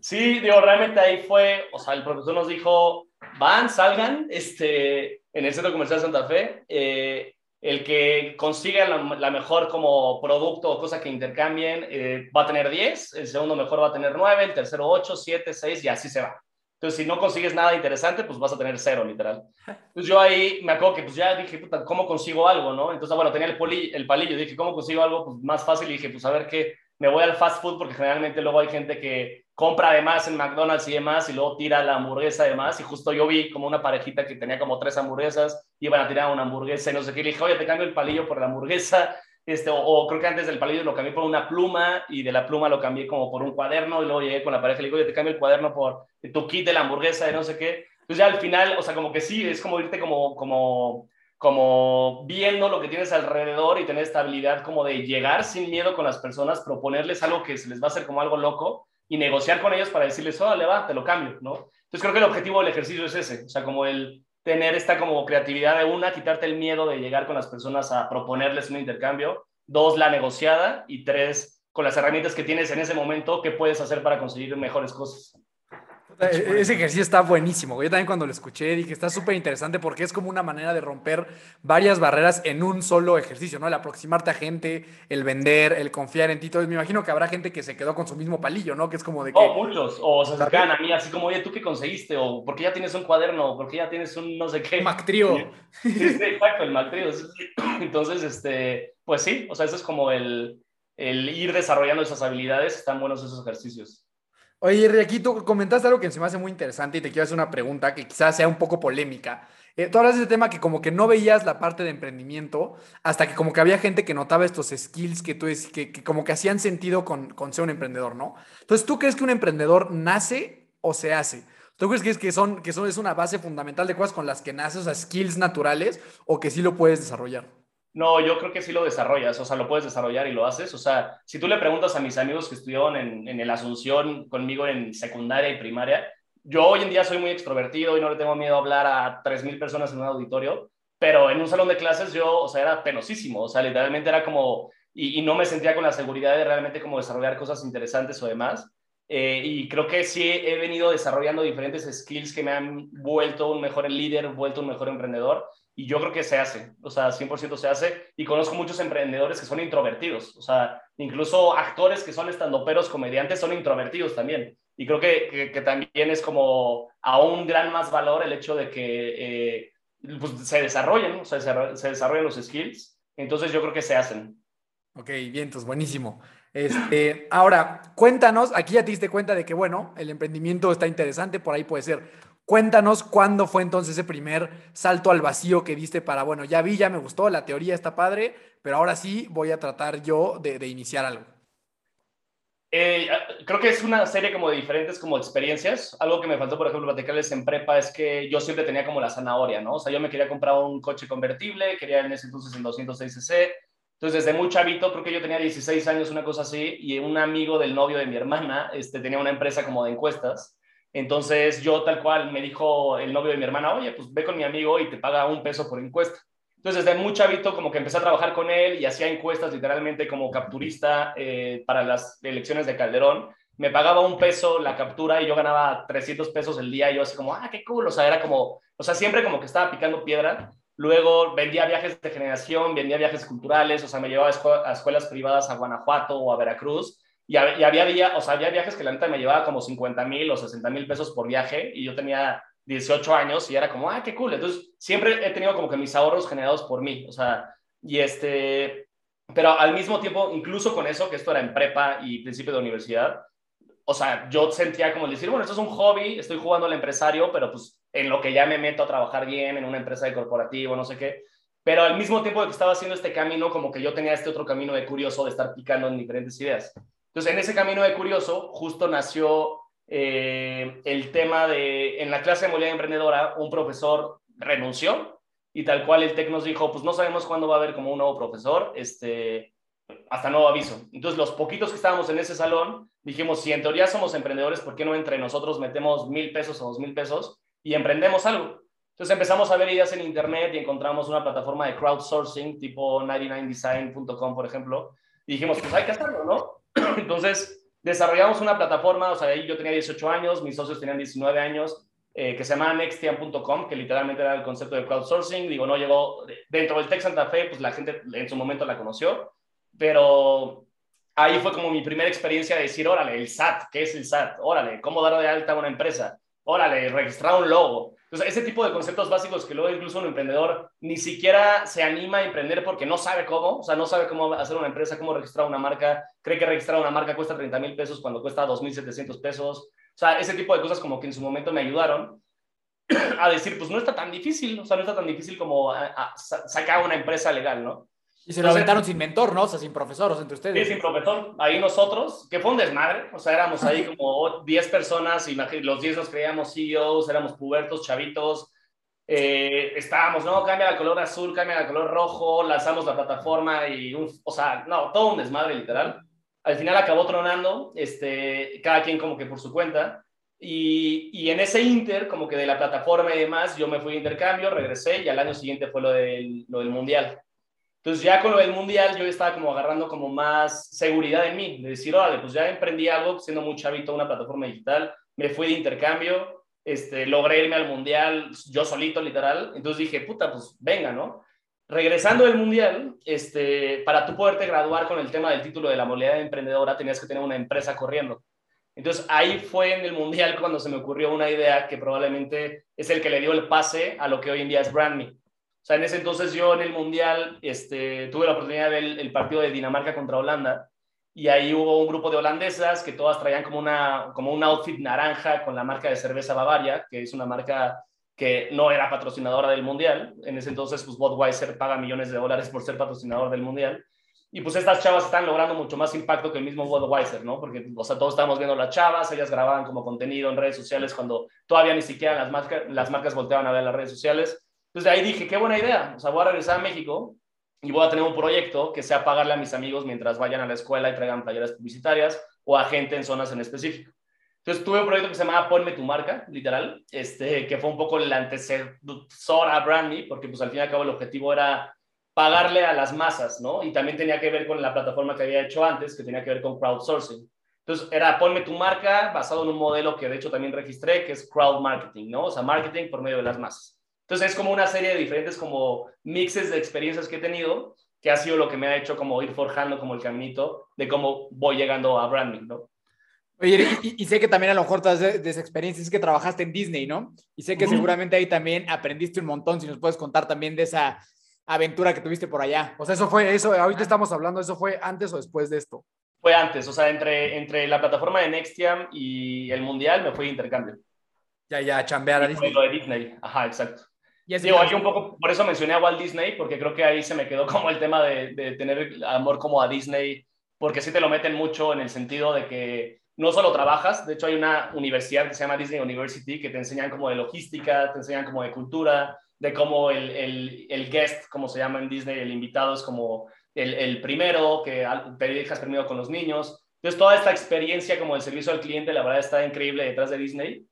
Sí, digo, realmente ahí fue, o sea, el profesor nos dijo, van, salgan, este, en el Centro Comercial Santa Fe, eh, el que consiga la, mejor como producto o cosa que intercambien eh, va a tener 10, el segundo mejor va a tener 9, el tercero 8, 7, 6 y así se va. Entonces, si no consigues nada interesante, pues vas a tener cero, literal. Entonces, yo ahí me acuerdo que pues ya dije, puta, ¿cómo consigo algo, no? Entonces, bueno, tenía el, poli, el palillo, dije, ¿cómo consigo algo? Pues más fácil, y dije, pues a ver qué, me voy al fast food porque generalmente luego hay gente que compra además en McDonald's y demás y luego tira la hamburguesa además y justo yo vi como una parejita que tenía como tres hamburguesas, iban a tirar una hamburguesa y no sé qué, le dije, oye, te cambio el palillo por la hamburguesa, este, o, creo que antes del palillo lo cambié por una pluma y de la pluma lo cambié como por un cuaderno y luego llegué con la pareja y le digo, oye, te cambio el cuaderno por tu kit de la hamburguesa y no sé qué. Entonces ya al final, o sea, como que sí, es como irte como, como, como viendo lo que tienes alrededor y tener esta habilidad como de llegar sin miedo con las personas, proponerles algo que se les va a hacer como algo loco y negociar con ellos para decirles, oh, le va, te lo cambio, ¿no? Entonces creo que el objetivo del ejercicio es ese, o sea, como el tener esta como creatividad de una, quitarte el miedo de llegar con las personas a proponerles un intercambio, dos, la negociada y tres, con las herramientas que tienes en ese momento, ¿qué puedes hacer para conseguir mejores cosas? E-, ese ejercicio está buenísimo. Yo también cuando lo escuché dije, está súper interesante porque es como una manera de romper varias barreras en un solo ejercicio, ¿no? El aproximarte a gente, el vender, el confiar en ti. Entonces me imagino que habrá gente que se quedó con su mismo palillo, ¿no? Que es como de que... Oh, muchos. O se acercan a mí así como, oye, ¿tú qué conseguiste? O ¿por qué ya tienes un cuaderno? ¿Por qué ya tienes un no sé qué? Mactrío. Sí, sí, exacto, el Mactrío. Entonces, este, pues sí, o sea, eso es como el, el ir desarrollando esas habilidades. Están buenos esos ejercicios. Oye, Ricky, tú comentaste algo que se me hace muy interesante y te quiero hacer una pregunta que quizás sea un poco polémica. Eh, tú hablas de ese tema que como que no veías la parte de emprendimiento hasta que como que había gente que notaba estos skills que tú es, que, como que hacían sentido con, con ser un emprendedor, ¿no? Entonces, ¿tú crees que un emprendedor nace o se hace? ¿Tú crees que, es, que, son, que son, es una base fundamental de cosas con las que naces, o sea, skills naturales, o que sí lo puedes desarrollar? No, yo creo que sí lo desarrollas, o sea, lo puedes desarrollar y lo haces. O sea, si tú le preguntas a mis amigos que estudiaron en, el Asunción conmigo en secundaria y primaria, yo hoy en día soy muy extrovertido y no le tengo miedo a hablar a 3.000 personas en un auditorio, pero en un salón de clases yo, o sea, era penosísimo, o sea, literalmente era como, y, y no me sentía con la seguridad de realmente como desarrollar cosas interesantes o demás. Eh, y creo que sí he venido desarrollando diferentes skills que me han vuelto un mejor líder, vuelto un mejor emprendedor y yo creo que se hace, o sea, 100% se hace. Y conozco muchos emprendedores que son introvertidos, o sea, incluso actores que son estandoperos, comediantes, son introvertidos también. Y creo que, que, también es como aún gran más valor el hecho de que eh, pues, se desarrollen, o sea, se, se, desarrollen los skills. Entonces yo creo que se hacen. Ok, bien, entonces buenísimo. Este, ahora, cuéntanos, aquí ya te diste cuenta de que, bueno, el emprendimiento está interesante, por ahí puede ser Cuéntanos cuándo fue entonces ese primer salto al vacío que diste para, bueno, ya vi, ya me gustó, la teoría está padre, pero ahora sí voy a tratar yo de, iniciar algo. Eh, creo que es una serie como de diferentes como experiencias. Algo que me faltó, por ejemplo, platicarles en prepa es que yo siempre tenía como la zanahoria, ¿no? O sea, yo me quería comprar un coche convertible, quería en ese entonces en 206 cc. Entonces, desde muy chavito, creo que yo tenía 16 años, una cosa así, y un amigo del novio de mi hermana este, tenía una empresa como de encuestas. Entonces yo tal cual me dijo el novio de mi hermana, oye, pues ve con mi amigo y te paga un peso por encuesta. Entonces desde muy chavito como que empecé a trabajar con él y hacía encuestas literalmente como capturista eh, para las elecciones de Calderón. Me pagaba un peso la captura y yo ganaba 300 pesos el día yo así como, ah, qué cool. O sea, era como, o sea, siempre como que estaba picando piedra. Luego vendía viajes de generación, vendía viajes culturales, o sea, me llevaba a escuelas privadas a Guanajuato o a Veracruz y, había, o sea, había viajes que la neta me llevaba como 50 mil o 60 mil pesos por viaje y yo tenía 18 años y era como, ah, qué cool. Entonces, siempre he tenido como que mis ahorros generados por mí, o sea, y este, pero al mismo tiempo, incluso con eso, que esto era en prepa y principio de universidad, o sea, yo sentía como decir, bueno, esto es un hobby, estoy jugando al empresario, pero pues en lo que ya me meto a trabajar bien en una empresa de corporativo, no sé qué. Pero al mismo tiempo que estaba haciendo este camino, como que yo tenía este otro camino de curioso de estar picando en diferentes ideas. Entonces, en ese camino de curioso, justo nació eh, el tema de, en la clase de movilidad emprendedora, un profesor renunció y tal cual el TEC nos dijo, pues no sabemos cuándo va a haber como un nuevo profesor, este, hasta nuevo aviso. Entonces, los poquitos que estábamos en ese salón, dijimos, si en teoría somos emprendedores, ¿por qué no entre nosotros metemos mil pesos o dos mil pesos y emprendemos algo? Entonces empezamos a ver ideas en internet y encontramos una plataforma de crowdsourcing tipo 99design.com, por ejemplo, y dijimos, pues hay que hacerlo, ¿no? Entonces, desarrollamos una plataforma, o sea, ahí yo tenía 18 años, mis socios tenían 19 años, eh, que se llamaba nextian.com, que literalmente era el concepto de crowdsourcing. Digo, no llegó dentro del Tech Santa Fe, pues la gente en su momento la conoció, pero ahí fue como mi primera experiencia de decir, órale, el SAT, ¿qué es el SAT? Órale, ¿cómo dar de alta a una empresa? Órale, registrar un logo. Entonces, ese tipo de conceptos básicos que luego incluso un emprendedor ni siquiera se anima a emprender porque no sabe cómo, o sea, no sabe cómo hacer una empresa, cómo registrar una marca, cree que registrar una marca cuesta 30 mil pesos cuando cuesta 2.700 pesos. O sea, ese tipo de cosas como que en su momento me ayudaron a decir, pues no está tan difícil, o sea, no está tan difícil como sacar una empresa legal, ¿no? Y se lo aventaron sin mentor, ¿no? O sea, sin profesor, o sea, entre ustedes. Sí, sin profesor. Ahí nosotros, que fue un desmadre, o sea, éramos ahí como 10 personas, y los 10 nos creíamos CEOs, éramos pubertos, chavitos, eh, estábamos, no, cambia la color azul, cambia la color rojo, lanzamos la plataforma y, o sea, no, todo un desmadre literal. Al final acabó tronando, este, cada quien como que por su cuenta, y, y, en ese inter, como que de la plataforma y demás, yo me fui de intercambio, regresé y al año siguiente fue lo del, lo del mundial. Entonces ya con lo del mundial yo estaba como agarrando como más seguridad en mí, de decir, órale, pues ya emprendí algo siendo muy chavito, una plataforma digital, me fui de intercambio, este, logré irme al mundial yo solito, literal. Entonces dije, puta, pues venga, ¿no? Regresando del mundial, este, para tú poderte graduar con el tema del título de la modalidad de emprendedora, tenías que tener una empresa corriendo. Entonces ahí fue en el mundial cuando se me ocurrió una idea que probablemente es el que le dio el pase a lo que hoy en día es BrandMe. O sea, en ese entonces yo en el Mundial este, tuve la oportunidad de ver el, partido de Dinamarca contra Holanda y ahí hubo un grupo de holandesas que todas traían como, una, como un outfit naranja con la marca de cerveza Bavaria, que es una marca que no era patrocinadora del Mundial. En ese entonces, pues Budweiser paga millones de dólares por ser patrocinador del Mundial. Y pues estas chavas están logrando mucho más impacto que el mismo Budweiser, ¿no? Porque, o sea, todos estábamos viendo las chavas, ellas grababan como contenido en redes sociales cuando todavía ni siquiera las, marcas, las marcas volteaban a ver las redes sociales. Entonces ahí dije, qué buena idea, o sea, voy a regresar a México y voy a tener un proyecto que sea pagarle a mis amigos mientras vayan a la escuela y traigan playeras publicitarias o a gente en zonas en específico. Entonces tuve un proyecto que se llamaba Ponme tu marca, literal, este, que fue un poco el antecesor a Brandme, porque pues al fin y al cabo el objetivo era pagarle a las masas, ¿no? Y también tenía que ver con la plataforma que había hecho antes, que tenía que ver con crowdsourcing. Entonces era ponme tu marca basado en un modelo que de hecho también registré, que es crowd marketing, ¿no? O sea, marketing por medio de las masas. Entonces es como una serie de diferentes como mixes de experiencias que he tenido, que ha sido lo que me ha hecho como ir forjando como el caminito de cómo voy llegando a branding, ¿no? Oye, y, sé que también a lo mejor de, de esa experiencia es que trabajaste en Disney, ¿no? Y sé que seguramente ahí también aprendiste un montón, si nos puedes contar también de esa aventura que tuviste por allá. O sea, eso fue, eso, ahorita estamos hablando, ¿eso fue antes o después de esto? Fue antes, o sea, entre, entre la plataforma de Nextiam y el Mundial me fui de intercambio. Ya, ya, chambear a Disney. Lo de Disney, ajá, exacto. Digo, aquí un poco, por eso mencioné a Walt Disney, porque creo que ahí se me quedó como el tema de, de tener amor como a Disney, porque sí te lo meten mucho en el sentido de que no solo trabajas, de hecho hay una universidad que se llama Disney University que te enseñan como de logística, te enseñan como de cultura, de cómo el, el, el guest, como se llama en Disney, el invitado es como el, el primero, que te dejas primero con los niños. Entonces toda esta experiencia como el servicio al cliente, la verdad está increíble detrás de Disney.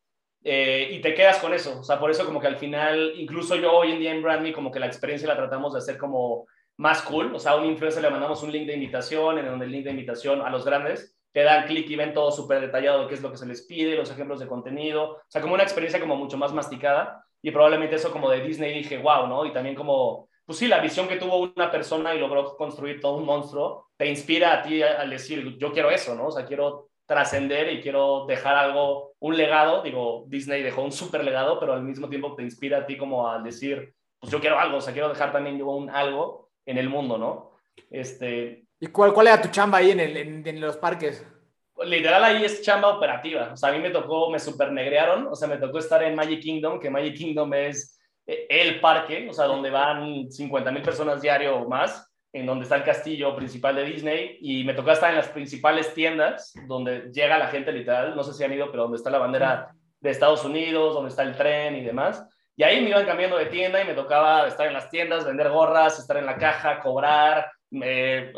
Eh, y te quedas con eso. O sea, por eso como que al final, incluso yo hoy en día en BrandMe, como que la experiencia la tratamos de hacer como más cool. O sea, a un influencer le mandamos un link de invitación, en donde el link de invitación a los grandes te dan clic y ven todo súper detallado de qué es lo que se les pide, los ejemplos de contenido. O sea, como una experiencia como mucho más masticada. Y probablemente eso como de Disney dije, wow, ¿no? Y también como, pues sí, la visión que tuvo una persona y logró construir todo un monstruo, te inspira a ti al decir, yo quiero eso, ¿no? O sea, quiero trascender y quiero dejar algo, un legado, digo, Disney dejó un súper legado, pero al mismo tiempo te inspira a ti como a decir, pues yo quiero algo, o sea, quiero dejar también yo un algo en el mundo, ¿no? Este... ¿Y cuál, cuál era tu chamba ahí en, el, en, los parques? Literal ahí es chamba operativa, o sea, a mí me tocó, me super negrearon, o sea, me tocó estar en Magic Kingdom, que Magic Kingdom es eh, el parque, o sea, donde van 50 mil personas diario o más, en donde está el castillo principal de Disney y me tocó estar en las principales tiendas donde llega la gente literal, no sé si han ido, pero donde está la bandera de Estados Unidos, donde está el tren y demás. Y ahí me iban cambiando de tienda y me tocaba estar en las tiendas, vender gorras, estar en la caja, cobrar,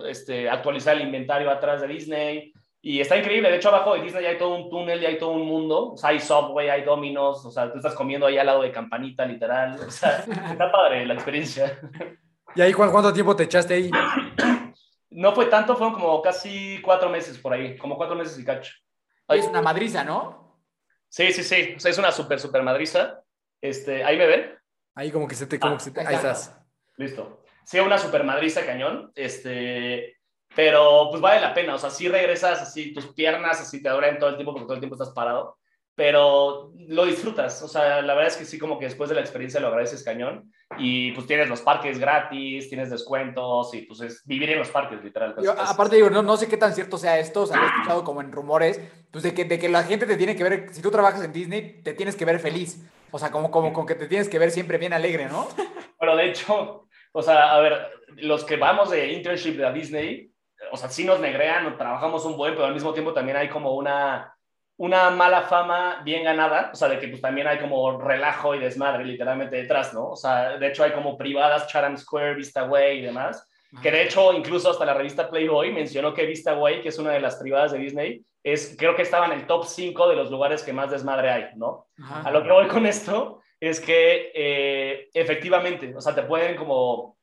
este, actualizar el inventario atrás de Disney. Y está increíble. De hecho, abajo de Disney hay todo un túnel y hay todo un mundo. O sea, hay Subway, hay Domino's. O sea, tú estás comiendo ahí al lado de Campanita, literal. O sea, está padre la experiencia. ¿Y ahí cuánto tiempo te echaste ahí? No fue tanto, fueron como casi cuatro meses por ahí, como cuatro meses y cacho. Es una madriza, ¿no? Sí, sí, sí. O sea, es una súper, súper madriza. Este, ¿Ahí me ven? Ahí como que se te, como Ah, que se te- ahí ahí está. estás. Listo. Sí, una super madriza cañón. Este, pero pues vale la pena. O sea, sí regresas así, tus piernas así te duelen todo el tiempo porque todo el tiempo estás parado. Pero lo disfrutas. O sea, la verdad es que sí, como que después de la experiencia lo agradeces cañón. Y pues tienes los parques gratis, tienes descuentos y pues es vivir en los parques, literal. Yo, Es- aparte digo, no, no sé qué tan cierto sea esto, o sea, lo he escuchado como en rumores, pues de que, de que la gente te tiene que ver, si tú trabajas en Disney, te tienes que ver feliz. O sea, como, como con que te tienes que ver siempre bien alegre, ¿no? Pero de hecho, o sea, a ver, los que vamos de internship de Disney, o sea, sí nos negrean, trabajamos un buen, pero al mismo tiempo también hay como una, una mala fama bien ganada, o sea, de que pues también hay como relajo y desmadre literalmente detrás, ¿no? O sea, de hecho hay como privadas, Chatham Square, Vista Way y demás, que de hecho incluso hasta la revista Playboy mencionó que Vista Way, que es una de las privadas de Disney, es, creo que estaba en el top 5 de los lugares que más desmadre hay, ¿no? Ajá. A lo que voy con esto es que eh, efectivamente, o sea, te pueden como,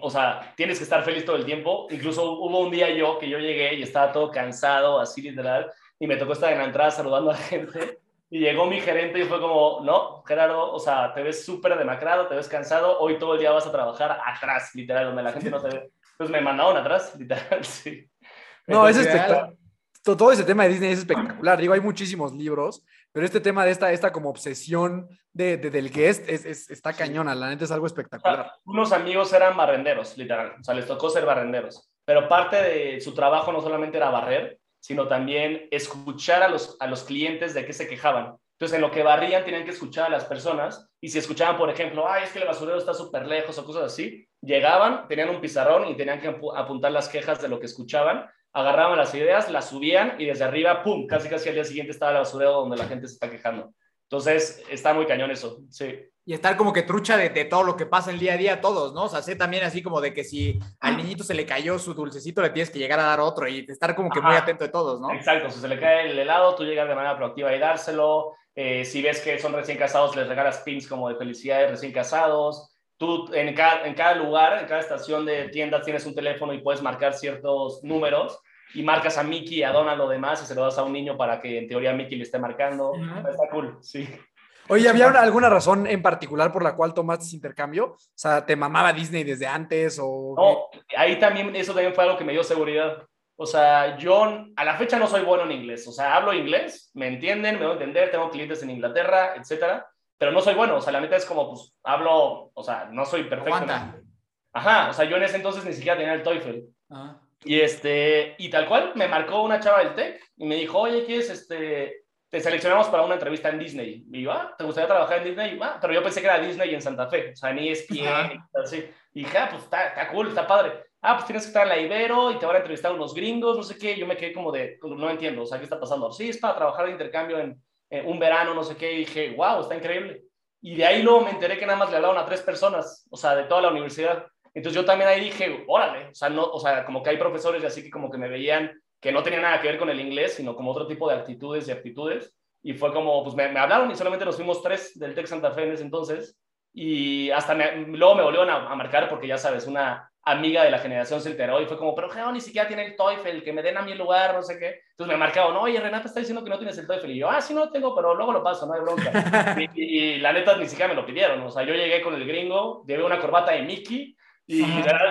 o sea, tienes que estar feliz todo el tiempo. Incluso hubo un día yo que yo llegué y estaba todo cansado, así literal, y me tocó estar en la entrada saludando a la gente. Y llegó mi gerente y fue como, no, Gerardo, o sea, te ves súper demacrado, te ves cansado, hoy todo el día vas a trabajar atrás, literal, donde la gente no te ve. Entonces me mandaron atrás, literal, sí. No, es espectacular. To- Todo ese tema de Disney es espectacular. Digo, hay muchísimos libros, pero este tema de esta, esta como obsesión de, de- del guest es, es- está cañona. La neta es algo O sea, espectacular. unos amigos eran barrenderos, literal. O sea, les tocó ser barrenderos. Pero parte de su trabajo no solamente era barrer, sino también escuchar a los, a los clientes de qué se quejaban. Entonces, en lo que barrían, tenían que escuchar a las personas. Y si escuchaban, por ejemplo, ay, es que el basurero está súper lejos o cosas así, llegaban, tenían un pizarrón y tenían que apu- apuntar las quejas de lo que escuchaban. Agarraban las ideas, las subían y desde arriba, pum, casi casi al día siguiente estaba el basurero donde la gente se está quejando. Entonces, está muy cañón eso, sí. Y estar como que trucha de, de todo lo que pasa el día a día a todos, ¿no? O sea, sé también así como de que si al niñito se le cayó su dulcecito, le tienes que llegar a dar otro y estar como que muy Ajá. atento de todos, ¿no? Exacto, si se le cae el helado, tú llegas de manera proactiva y dárselo. Eh, si ves que son recién casados, les regalas pins como de felicidad de recién casados. Tú en cada, en cada lugar, en cada estación de tiendas tienes un teléfono y puedes marcar ciertos números y marcas a Mickey, a Donald o demás y se lo das a un niño para que en teoría Mickey le esté marcando. Ujú. Está cool, sí. Oye, ¿había una- alguna razón en particular por la cual tomaste ese intercambio? O sea, ¿te mamaba Disney desde antes o...? No, ahí también, eso también fue algo que me dio seguridad. O sea, yo a la fecha no soy bueno en inglés. O sea, hablo inglés, me entienden, me voy a entender, tengo clientes en Inglaterra, etcétera, pero no soy bueno. O sea, la neta es como, pues, hablo, o sea, no soy perfecto. Aguanta. Ajá, o sea, yo en ese entonces ni siquiera tenía el TOEFL. Ajá. Y este, y tal cual, me marcó una chava del TEC y me dijo, oye, ¿quieres, este, te seleccionamos para una entrevista en Disney? Y yo, ah, ¿te gustaría trabajar en Disney? Ah, pero yo pensé que era Disney en Santa Fe, o sea, en ESPN Ajá. y así. Y dije, ah, pues está, está cool, está padre. Ah, pues tienes que estar en la Ibero y te van a entrevistar unos gringos, no sé qué. Yo me quedé como de, no entiendo, o sea, ¿qué está pasando? Sí, es para trabajar de intercambio en, en un verano, no sé qué. Y dije, wow, está increíble. Y de ahí luego me enteré que nada más le hablaban a tres personas, o sea, de toda la universidad. Entonces yo también ahí dije, órale, o sea, no, o sea, como que hay profesores y así que como que me veían que no tenía nada que ver con el inglés, sino como otro tipo de actitudes y aptitudes. Y fue como, pues me, me hablaron y solamente nos fuimos tres del Tec Santa Fe en ese entonces. Y hasta me- luego me volvieron a, a marcar porque ya sabes, una amiga de la generación se enteró y fue como, pero Geo ni siquiera tiene el TOEFL, que me den a mí el lugar, no sé qué. Entonces me marcaron, oye, Renata está diciendo que no tienes el TOEFL. Y yo, ah, sí, no lo tengo, pero luego lo paso, no hay bronca. y, y la neta ni siquiera me lo pidieron. O sea, yo llegué con el gringo, llevé una corbata de Mickey y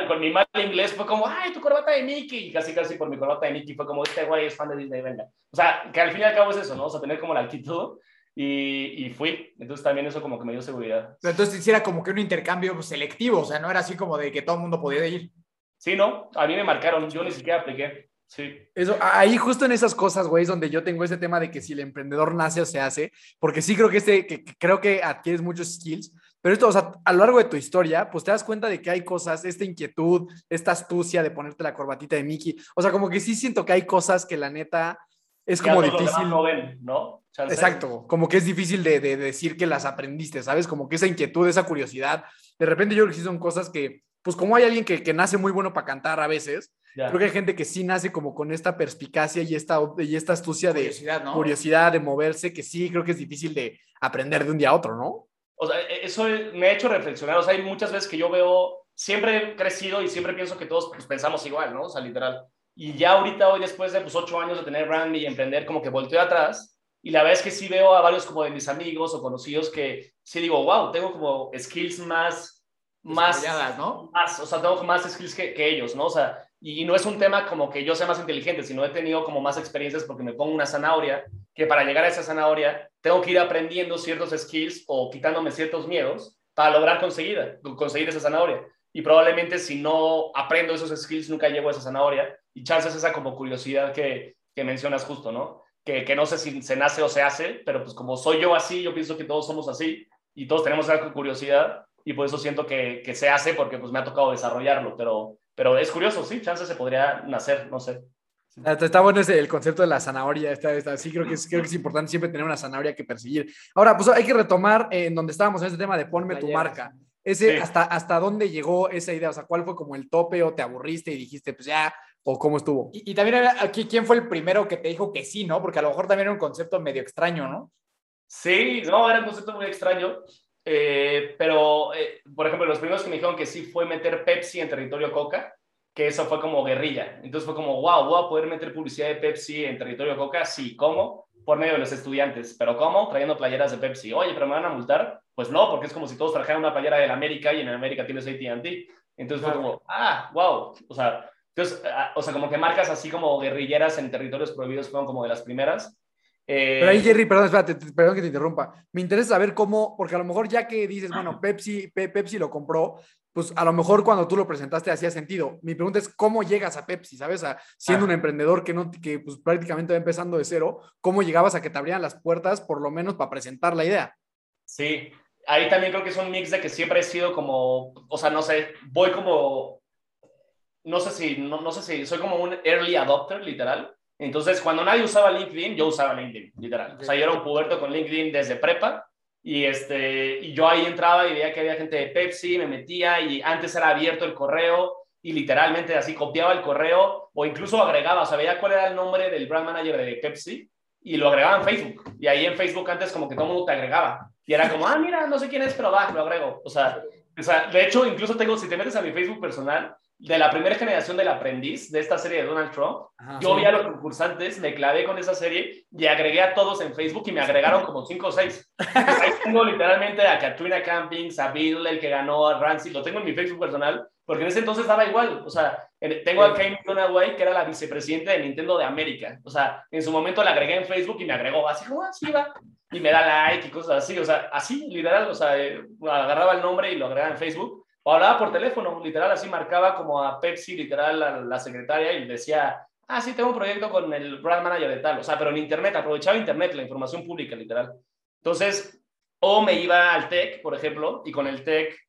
con mi mal inglés fue como, ay, tu corbata de Mickey. Y casi, casi por mi corbata de Mickey fue como, este güey es fan de Disney, venga. O sea, que al fin y al cabo es eso, ¿no? O sea, tener como la actitud. Y, y fui. Entonces también eso como que me dio seguridad. Pero entonces hiciera como que un intercambio selectivo, o sea, no era así como de que todo el mundo podía ir. Sí, ¿no? A mí me marcaron, yo ni siquiera apliqué. Sí. Eso, ahí justo en esas cosas, güey, es donde yo tengo ese tema de que si el emprendedor nace o se hace, porque sí creo que, este, que, que creo que adquieres muchos skills, pero esto, o sea, a lo largo de tu historia, pues te das cuenta de que hay cosas, esta inquietud, esta astucia de ponerte la corbatita de Mickey, o sea, como que sí siento que hay cosas que la neta es Que como difícil. no ven, ¿no? Exacto, como que es difícil de, de decir que las aprendiste, ¿sabes? Como que esa inquietud, esa curiosidad, de repente yo creo que sí son cosas que, pues como hay alguien que, que nace muy bueno para cantar a veces, Ya. creo que hay gente que sí nace como con esta perspicacia y esta, y esta astucia de Curiosidad, ¿no? curiosidad, de moverse, que sí creo que es difícil de aprender de un día a otro, ¿no? O sea, e- eso me ha hecho reflexionar. O sea, hay muchas veces que yo veo siempre he crecido y siempre pienso que todos pues, pensamos igual, ¿no? O sea, literal. Y ya ahorita, hoy, después de pues, ocho años de tener brand y emprender, como que volteo atrás y la verdad es que sí veo a varios como de mis amigos o conocidos que sí digo, wow, tengo como skills más, más, ¿no? más, o sea, tengo más skills que, que ellos, ¿no? O sea, y no es un tema como que yo sea más inteligente, sino he tenido como más experiencias porque me pongo una zanahoria, que para llegar a esa zanahoria tengo que ir aprendiendo ciertos skills o quitándome ciertos miedos para lograr conseguir, conseguir esa zanahoria. Y probablemente si no aprendo esos skills nunca llego a esa zanahoria. Y chances esa como curiosidad que, que mencionas justo, ¿no? Que, que no sé si se nace o se hace, pero pues como soy yo así, yo pienso que todos somos así y todos tenemos esa curiosidad y por eso siento que, que se hace porque pues me ha tocado desarrollarlo, pero pero es curioso, sí, chance se podría nacer, no sé. Está bueno ese, el concepto de la zanahoria. Está, está, sí, creo que, es, creo que es importante siempre tener una zanahoria que perseguir. Ahora, pues hay que retomar en donde estábamos en este tema de ponme tu marca. Ese, Sí. hasta, ¿Hasta dónde llegó esa idea? O sea, ¿cuál fue como el tope o te aburriste y dijiste, pues ya, o cómo estuvo? Y, y también aquí, ¿quién fue el primero que te dijo que sí, no? Porque a lo mejor también era un concepto medio extraño, ¿no? Sí, no, era un concepto muy extraño, eh, pero, eh, por ejemplo, los primeros que me dijeron que sí fue meter Pepsi en territorio Coca, que eso fue como guerrilla. Entonces fue como, wow, voy a poder meter publicidad de Pepsi en territorio Coca, sí, ¿cómo? Por medio de los estudiantes, pero ¿cómo? Trayendo playeras de Pepsi. Oye, pero me van a multar. Pues no, porque es como si todos trajeran una playera del América y en América tienes AT&T. Entonces fue como, ah, wow, o sea, entonces, ah, o sea, como que marcas así como guerrilleras en territorios prohibidos fueron como de las primeras. Eh, Pero ahí, Jerry, perdón, espérate, te- perdón que te interrumpa. Me interesa saber cómo, porque a lo mejor ya que dices, bueno, Pepsi, Pe- Pepsi lo compró, pues a lo mejor cuando tú lo presentaste hacía sentido. Mi pregunta es, ¿cómo llegas a Pepsi? ¿Sabes? A- siendo Ah. un emprendedor que, no, que pues prácticamente va empezando de cero, ¿cómo llegabas a que te abrieran las puertas, por lo menos para presentar la idea? Sí, ahí también creo que es un mix de que siempre he sido como, o sea, no sé, voy como, no sé si, no, no sé si, soy como un early adopter, literal. Entonces, cuando nadie usaba LinkedIn, yo usaba LinkedIn, literal. O sea, yo era un puberto con LinkedIn desde prepa y, este, y yo ahí entraba y veía que había gente de Pepsi, me metía y antes era abierto el correo y literalmente así copiaba el correo o incluso agregaba, o sea, veía cuál era el nombre del brand manager de Pepsi y lo agregaba en Facebook. Y ahí en Facebook antes como que todo mundo te agregaba. Y era como, ah, mira, no sé quién es, pero va, lo agrego. O sea, o sea, de hecho, incluso tengo, si te metes a mi Facebook personal, de la primera generación del aprendiz de esta serie de Donald Trump, Ajá, yo sí. vi a los concursantes, me clavé con esa serie y agregué a todos en Facebook y me agregaron como cinco o seis. Entonces, ahí tengo literalmente a Katrina Campings, a Bill, el que ganó, a Ramsey, lo tengo en mi Facebook personal, porque en ese entonces daba igual. O sea, en- tengo a Kate Dunaway, que era la vicepresidenta de Nintendo de América. O sea, en su momento la agregué en Facebook y me agregó así como, así va. Y me da like y cosas así. O sea, así, literal. O sea, eh, agarraba el nombre y lo agregaba en Facebook. O hablaba por teléfono, literal, así marcaba como a Pepsi, literal, a la secretaria y decía, ah, sí, tengo un proyecto con el brand manager de tal. O sea, pero en Internet, aprovechaba Internet, la información pública, literal. Entonces, o me iba al TEC, por ejemplo, y con el TEC,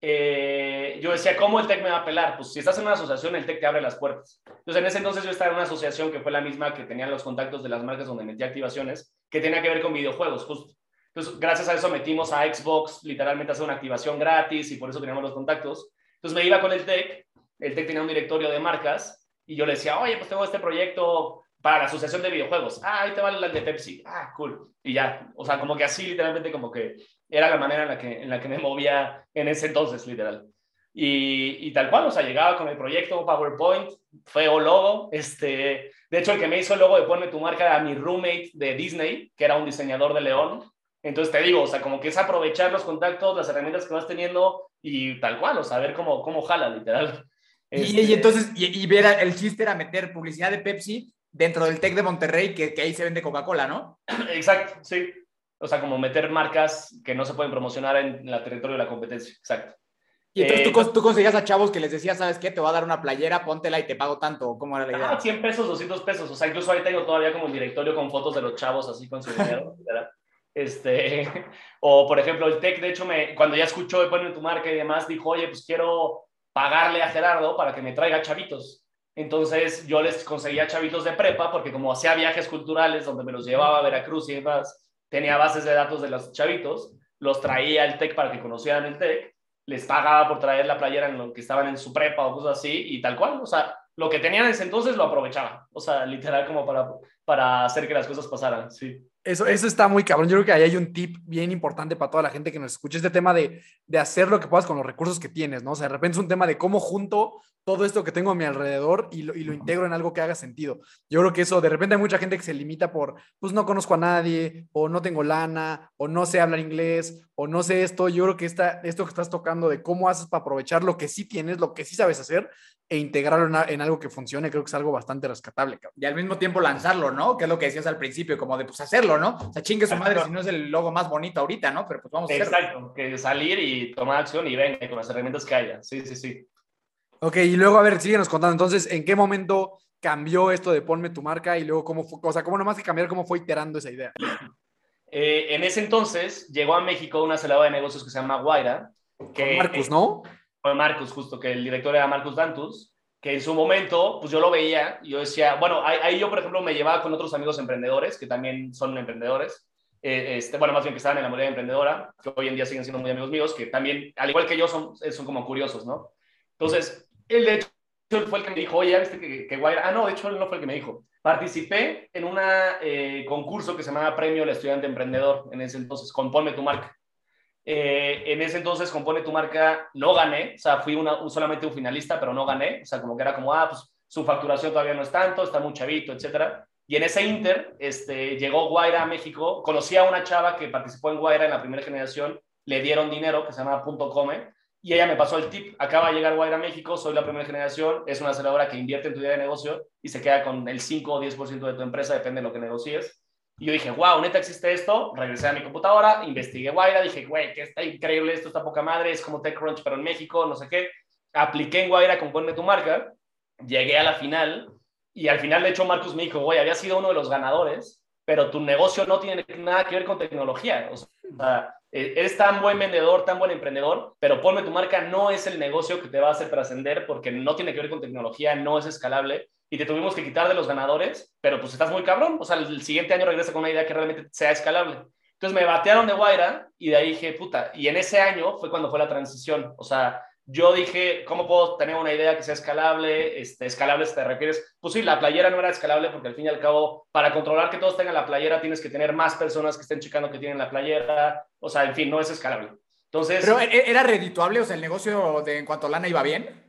eh, yo decía, ¿cómo el TEC me va a pelar? Pues si estás en una asociación, el TEC te abre las puertas. Entonces, en ese entonces yo estaba en una asociación que fue la misma que tenía los contactos de las marcas donde metía activaciones, que tenía que ver con videojuegos, justo. Entonces, gracias a eso metimos a Xbox literalmente a hacer una activación gratis y por eso teníamos los contactos. Entonces me iba con el TEC, el TEC tenía un directorio de marcas y yo le decía, oye, pues tengo este proyecto para la asociación de videojuegos. Ah, ahí te va el de Pepsi. Ah, cool. Y ya, o sea, como que así literalmente como que era la manera en la que, en la que me movía en ese entonces, literal. Y, y tal cual, o sea, llegaba con el proyecto PowerPoint, feo logo. Este, de hecho, el que me hizo el logo de Ponme tu marca era mi roommate de Disney, que era un diseñador de León. Entonces te digo, o sea, como que es aprovechar los contactos, las herramientas que vas teniendo y tal cual, o sea, ver cómo, cómo jala, literal. Y, Este, y entonces, y, y ver, el chiste era meter publicidad de Pepsi dentro del TEC de Monterrey, que, que ahí se vende Coca-Cola, ¿no? Exacto, sí. O sea, como meter marcas que no se pueden promocionar en el territorio de la competencia. Exacto. Y entonces Eh, tú, tú conseguías a chavos que les decías, ¿sabes qué? Te voy a dar una playera, póntela y te pago tanto. ¿o ¿Cómo era la idea? Ah, 100 pesos, 200 pesos. O sea, incluso ahí tengo todavía como el directorio con fotos de los chavos así con su dinero. Este, o por ejemplo, el Tech, de hecho, me, cuando ya escuchó de poner tu marca y demás, dijo, oye, pues quiero pagarle a Gerardo para que me traiga chavitos. Entonces yo les conseguía chavitos de prepa porque como hacía viajes culturales donde me los llevaba a Veracruz y demás, tenía bases de datos de los chavitos, los traía al TEC para que conocieran el TEC, les pagaba por traer la playera en lo que estaban en su prepa o cosas así y tal cual, o sea, lo que tenían en entonces lo aprovechaba, o sea, literal como para, para hacer que las cosas pasaran, sí. Eso, eso está muy cabrón. Yo creo que ahí hay un tip bien importante para toda la gente que nos escucha, este tema de, de hacer lo que puedas con los recursos que tienes, ¿no? O sea, de repente es un tema de cómo junto todo esto que tengo a mi alrededor y lo, y lo integro en algo que haga sentido. Yo creo que eso, de repente hay mucha gente que se limita por, pues no conozco a nadie, o no tengo lana, o no sé hablar inglés, o no sé esto. Yo creo que esta, esto que estás tocando de cómo haces para aprovechar lo que sí tienes, lo que sí sabes hacer, e integrarlo en, a- en algo que funcione, creo que es algo bastante rescatable, cabrón. Y al mismo tiempo lanzarlo, ¿no? Que es lo que decías al principio, como de pues hacerlo, ¿no? O sea, chingue su madre Exacto. si no es el logo más bonito ahorita, ¿no? Pero pues vamos a hacerlo. Exacto, que salir y tomar acción y venga con las herramientas que haya. Sí, sí, sí. Ok, y luego, a ver, síguenos contando. Entonces, ¿en qué momento cambió esto de ponme tu marca y luego cómo fue, o sea, cómo nomás que cambiar, cómo fue iterando esa idea? Eh, en ese entonces llegó a México una aceleradora de negocios que se llama Guaira. Que, Con Marcus, ¿no? Fue Marcus, justo, que el director era Marcus Dantus, que en su momento, pues yo lo veía yo decía, bueno, ahí, yo, por ejemplo, me llevaba con otros amigos emprendedores, que también son emprendedores, eh, este, bueno, más bien que estaban en la modalidad emprendedora, que hoy en día siguen siendo muy amigos míos, que también, al igual que yo, son, eh, son como curiosos, ¿no? Entonces, él de hecho fue el que me dijo, oye, ¿ya viste que, que Guaira? Ah, no, de hecho él no fue el que me dijo. Participé en un concurso que se llamaba Premio al Estudiante Emprendedor, en ese entonces, Compone tu marca. Eh, en ese entonces, Compone tu marca, no gané, o sea, fui una, un- solamente un finalista, pero no gané, o sea, como que era como, ah, pues su facturación todavía no es tanto, está muy chavito, etcétera. Y en ese inter, este, llegó Guaira a México, conocí a una chava que participó en Guaira en la primera generación, le dieron dinero, que se llama Punto Come, y ella me pasó el tip, acaba de llegar Guaira a México, soy la primera generación, es una aceleradora que invierte en tu idea de negocio y se queda con el 5 o 10% de tu empresa, depende de lo que negocies. Y yo dije, wow, neta existe esto. Regresé a mi computadora, investigué Guaira, dije, güey, que está increíble, esto está poca madre, es como TechCrunch, pero en México, no sé qué. Apliqué en Guaira con Ponme tu marca, llegué a la final y al final, de hecho, Marcus me dijo, güey, había sido uno de los ganadores, pero tu negocio no tiene nada que ver con tecnología. O sea, eres tan buen vendedor, tan buen emprendedor, pero Ponme tu marca no es el negocio que te va a hacer trascender porque no tiene que ver con tecnología, no es escalable y te tuvimos que quitar de los ganadores, pero pues estás muy cabrón. O sea, el, el siguiente año regresa con una idea que realmente sea escalable. Entonces me batearon de Guaira y de ahí dije, puta, y en ese año fue cuando fue la transición. O sea, yo dije, ¿cómo puedo tener una idea que sea escalable? Este, escalable, si te refieres, pues sí, la playera no era escalable porque al fin y al cabo, para controlar que todos tengan la playera, tienes que tener más personas que estén checando que tienen la playera. O sea, en fin, no es escalable. Entonces, Pero ¿e- era redituable, o sea, el negocio de en cuanto a lana iba bien.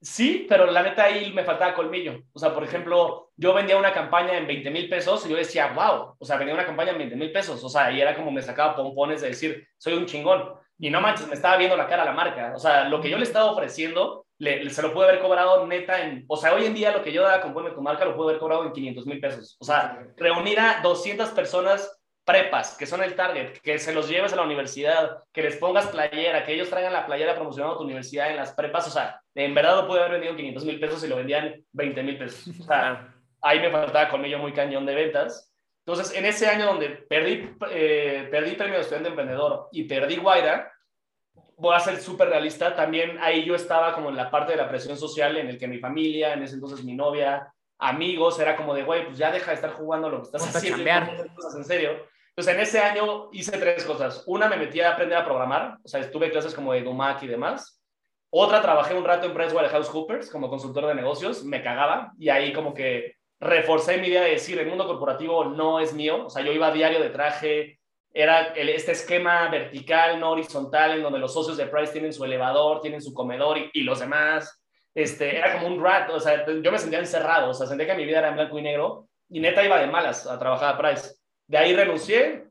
Sí, pero la neta ahí me faltaba colmillo. O sea, por ejemplo, yo vendía una campaña en 20 mil pesos y yo decía, wow, o sea, vendía una campaña en 20 mil pesos. O sea, y era como me sacaba pompones de decir, soy un chingón. Y no manches, me estaba viendo la cara a la marca. O sea, lo que yo le estaba ofreciendo, le, le- se lo pude haber cobrado neta en... O sea, hoy en día lo que yo daba con Ponme tu marca lo pude haber cobrado en 500 mil pesos. O sea, reunir a 200 personas prepas, que son el target, que se los lleves a la universidad, que les pongas playera, que ellos traigan la playera promocionando tu universidad en las prepas, o sea, en verdad lo pude haber vendido en 500 mil pesos y lo vendían 20 mil pesos. O sea, ahí me faltaba colmillo muy cañón de ventas. Entonces, en ese año donde perdí, eh, perdí premio de estudiante emprendedor y perdí Guaira, voy a ser súper realista, también ahí yo estaba como en la parte de la presión social en el que mi familia, en ese entonces mi novia, amigos, era como de, güey, pues ya deja de estar jugando lo que estás haciendo, cosas en serio. Entonces, en ese año hice tres cosas. Una, me metí a aprender a programar, o sea, estuve clases como de Dumac y demás. Otra, trabajé un rato en PricewaterhouseCoopers como consultor de negocios, me cagaba y ahí como que reforcé mi idea de decir, el mundo corporativo no es mío, o sea, yo iba a diario de traje, era el- este esquema vertical, no horizontal, en donde los socios de Price tienen su elevador, tienen su comedor y, y los demás. Este, era como un rat, o sea, yo me sentía encerrado, o sea, sentía que mi vida era en blanco y negro y neta iba de malas a trabajar a Price. De ahí renuncié,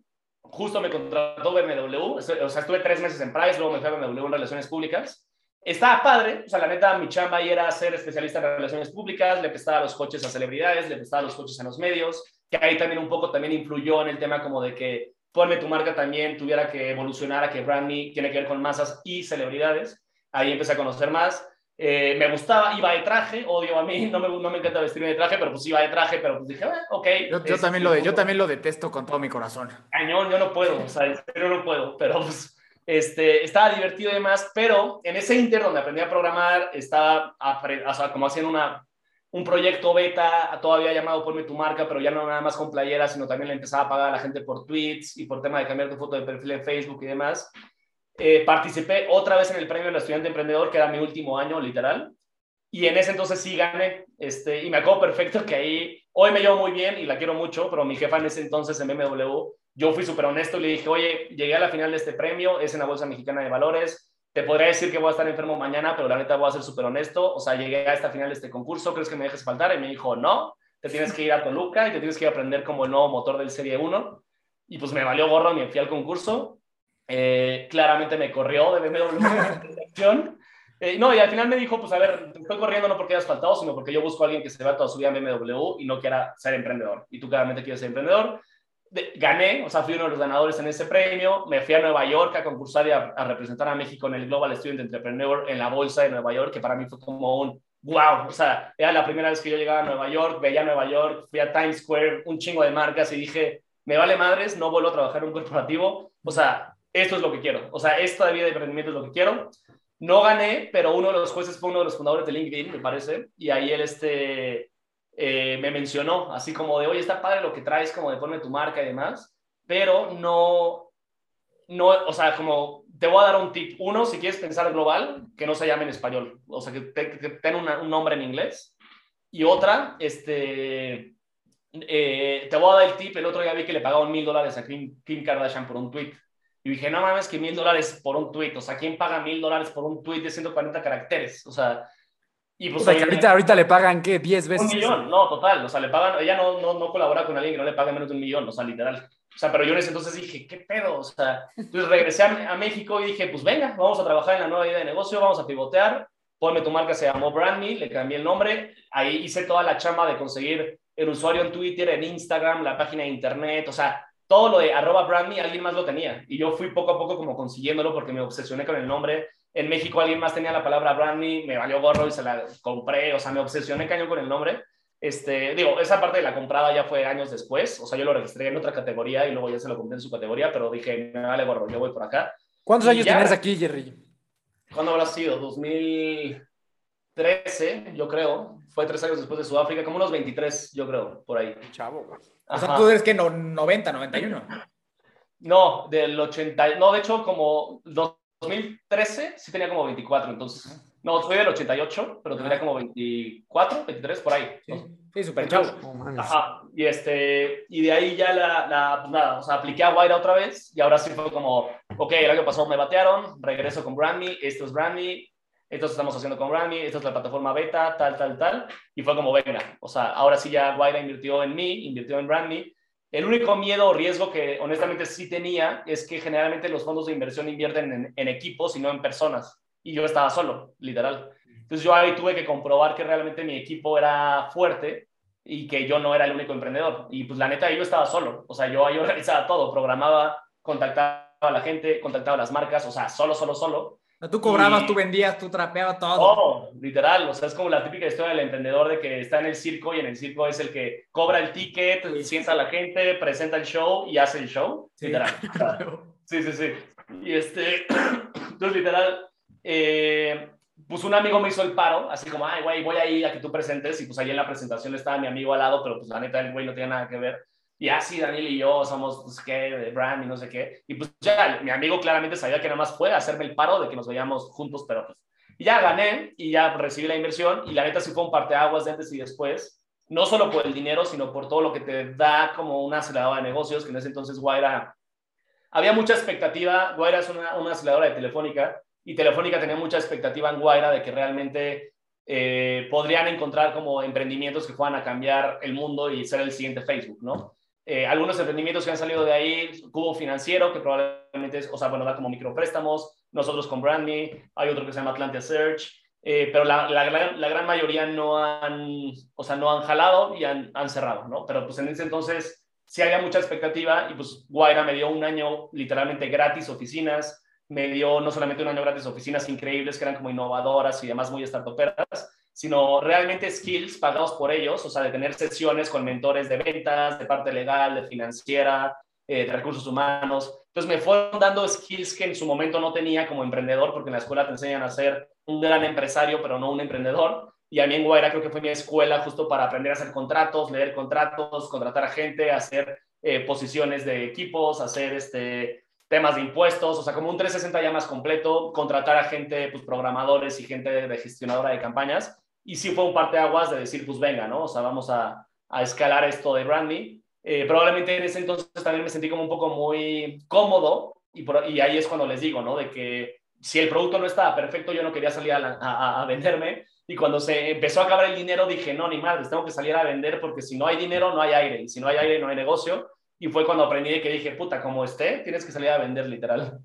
justo me contrató BMW, o sea, estuve tres meses en Price, luego me fui a BMW en Relaciones Públicas. Estaba padre, o sea, la neta, mi chamba ahí era ser especialista en relaciones públicas, le prestaba los coches a celebridades, le prestaba los coches a los medios, que ahí también un poco también influyó en el tema como de que ponme tu marca también tuviera que evolucionar a que brand me tiene que ver con masas y celebridades. Ahí empecé a conocer más. Eh, me gustaba, iba de traje, odio a mí, no me, no me encanta vestirme de traje, pero pues iba de traje, pero pues dije, "Ah, ok. Yo, yo también lo de, yo también lo detesto con todo mi corazón. cañón, yo no puedo, o sea, en serio no puedo, pero pues, este, estaba divertido y demás, pero en ese inter donde aprendí a programar, estaba o sea, como haciendo una, un proyecto beta, todavía llamado Ponme tu marca, pero ya no nada más con playeras, sino también le empezaba a pagar a la gente por tweets y por tema de cambiar tu foto de perfil en Facebook y demás. Eh, participé otra vez en el premio del estudiante emprendedor, que era mi último año, literal. y en ese entonces sí gané, este, y me acuerdo perfecto que ahí, hoy me llevo muy bien y la quiero mucho, pero mi jefa en ese entonces en BMW, yo fui súper honesto y le dije, oye, llegué a la final de este premio, es en la Bolsa Mexicana de Valores, te podría decir que voy a estar enfermo mañana, pero la neta voy a ser súper honesto, o sea, llegué a esta final de este concurso, ¿crees que me dejes faltar? Y me dijo, no, te tienes que ir a Toluca y te tienes que ir a aprender como el nuevo motor del Serie 1, y pues me valió gorro, me fui al concurso, eh, claramente me corrió de BMW eh, no, y al final me dijo, pues a ver, te estoy corriendo no porque hayas faltado, sino porque yo busco a alguien que se va toda su vida en BMW y no quiera ser emprendedor. Y tú claramente quieres ser emprendedor. Gané, o sea, fui uno de los ganadores en ese premio. Me fui a Nueva York a concursar y a, representar a México en el Global Student Entrepreneur en la bolsa de Nueva York, que para mí fue como un wow. O sea, era la primera vez que yo llegaba a Nueva York, veía Nueva York, fui a Times Square, un chingo de marcas y dije, me vale madres, no vuelvo a trabajar en un corporativo. O sea, esto es lo que quiero. O sea, esta vida de emprendimiento es lo que quiero. No gané, pero uno de los jueces fue uno de los fundadores de LinkedIn, me parece, y ahí él este, eh, me mencionó, así como de, oye, está padre lo que traes, como de poner tu marca y demás, pero no, no, o sea, como te voy a dar un tip. Uno, si quieres pensar global, que no se llame en español, o sea, que, tenga un nombre en inglés. Y otra, este, eh, te voy a dar el tip, el otro día vi que le pagaban mil dólares a Kim, Kim Kardashian por un tweet. Y dije, no mames, que mil dólares por un tweet. O sea, ¿quién paga mil dólares por un tweet de 140 caracteres? O sea, y pues. O sea, ahorita, ahorita le pagan, ¿qué? ¿10 veces? Un millón, no, total. O sea, le pagan. Ella no, no, no colabora con alguien que no le pague menos de un millón, o sea, literal. O sea, pero yo en ese entonces dije, ¿qué pedo? O sea, entonces regresé a, a México y dije, pues venga, vamos a trabajar en la nueva idea de negocio, vamos a pivotear. Ponme tu marca, se llamó Brand Me, le cambié el nombre. Ahí hice toda la chamba de conseguir el usuario en Twitter, en Instagram, la página de internet, o sea, todo lo de arroba brandme, alguien más lo tenía. Y yo fui poco a poco como consiguiéndolo porque me obsesioné con el nombre. En México alguien más tenía la palabra brandme, me valió gorro y se la compré. O sea, me obsesioné cañón con el nombre. Este, digo, esa parte de la comprada ya fue años después. O sea, yo lo registré en otra categoría y luego ya se lo compré en su categoría, pero dije, me vale gorro, yo voy por acá. ¿Cuántos años tienes aquí, Jerry? ¿Cuándo habrá sido? 2013, yo creo. Fue tres años después de Sudáfrica, como unos 23, yo creo, por ahí. Chavo, o sea, tú eres que no, 90, 91. No, del 80, no, de hecho, como 2013 sí tenía como 24, entonces. No, soy del 88, pero tendría como 24, 23, por ahí. Sí, súper chavo. Ajá, y, este, y de ahí ya la, la, pues nada, o sea, apliqué a Guaira otra vez y ahora sí fue como, ok, el año pasado me batearon, regreso con Brandme, esto es Brandme, esto estamos haciendo con Grammy, esta es la plataforma beta, tal, tal, tal. Y fue como, venga, o sea, ahora sí ya Guaira invirtió en mí, invirtió en Grammy. El único miedo o riesgo que honestamente sí tenía es que generalmente los fondos de inversión invierten en, equipos y no en personas. Y yo estaba solo, literal. Entonces yo ahí tuve que comprobar que realmente mi equipo era fuerte y que yo no era el único emprendedor. Y pues la neta, yo estaba solo. O sea, yo ahí organizaba todo, programaba, contactaba a la gente, contactaba a las marcas, o sea, solo, solo, solo tú cobrabas, tú vendías, tú trapeabas todo. Todo, literal. O sea, es como la típica historia del emprendedor de que está en el circo y en el circo es el que cobra el ticket, sienta a la gente, presenta el show y hace el show. Sí. Literal. sí, sí, sí. Y este, entonces, literal, eh, pues un amigo me hizo el paro, así como, ay, güey, voy ahí a que tú presentes. Y pues ahí en la presentación estaba mi amigo al lado, pero pues la neta, el güey no tenía nada que ver. Y así Daniel y yo somos, pues, ¿qué? Brand y no sé qué. Y pues ya, mi amigo claramente sabía que nada más fue hacerme el paro de que nos veíamos juntos, pero pues. Ya gané y ya recibí la inversión. Y la neta sí fue un parteaguas de antes y después. No solo por el dinero, sino por todo lo que te da como una aceleradora de negocios, que en ese entonces Guaira. Había mucha expectativa. Guaira es una, una aceleradora de Telefónica. Y Telefónica tenía mucha expectativa en Guaira de que realmente eh, podrían encontrar como emprendimientos que fueran a cambiar el mundo y ser el siguiente Facebook, ¿no? Eh, algunos emprendimientos que han salido de ahí, Cubo Financiero, que probablemente es, o sea, bueno, da como micropréstamos, nosotros con BrandMe, hay otro que se llama Atlantia Search, eh, pero la, la, la, gran mayoría no han, o sea, no han jalado y han, han, cerrado, ¿no? Pero pues en ese entonces sí había mucha expectativa y pues Guaira me dio un año literalmente gratis oficinas, me dio no solamente un año gratis oficinas increíbles que eran como innovadoras y demás muy startuperas, sino realmente skills pagados por ellos, o sea, de tener sesiones con mentores de ventas, de parte legal, de financiera, eh, de recursos humanos. Entonces me fueron dando skills que en su momento no tenía como emprendedor, porque en la escuela te enseñan a ser un gran empresario, pero no un emprendedor. Y a mí en Guaira creo que fue mi escuela justo para aprender a hacer contratos, leer contratos, contratar a gente, hacer eh, posiciones de equipos, hacer este, temas de impuestos, o sea, como un 360 ya más completo, contratar a gente, pues programadores y gente de gestionadora de campañas y sí fue un parteaguas de decir, pues venga, ¿no? O sea, vamos a, a escalar esto de Brandy. Eh, probablemente en ese entonces también me sentí como un poco muy cómodo y, por, y ahí es cuando les digo, ¿no? De que si el producto no estaba perfecto, yo no quería salir a, a- a venderme. Y cuando se empezó a acabar el dinero, dije, no, ni madres, tengo que salir a vender porque si no hay dinero, no hay aire. Y si no hay aire, no hay negocio. Y fue cuando aprendí que dije, puta, como esté, tienes que salir a vender, literal.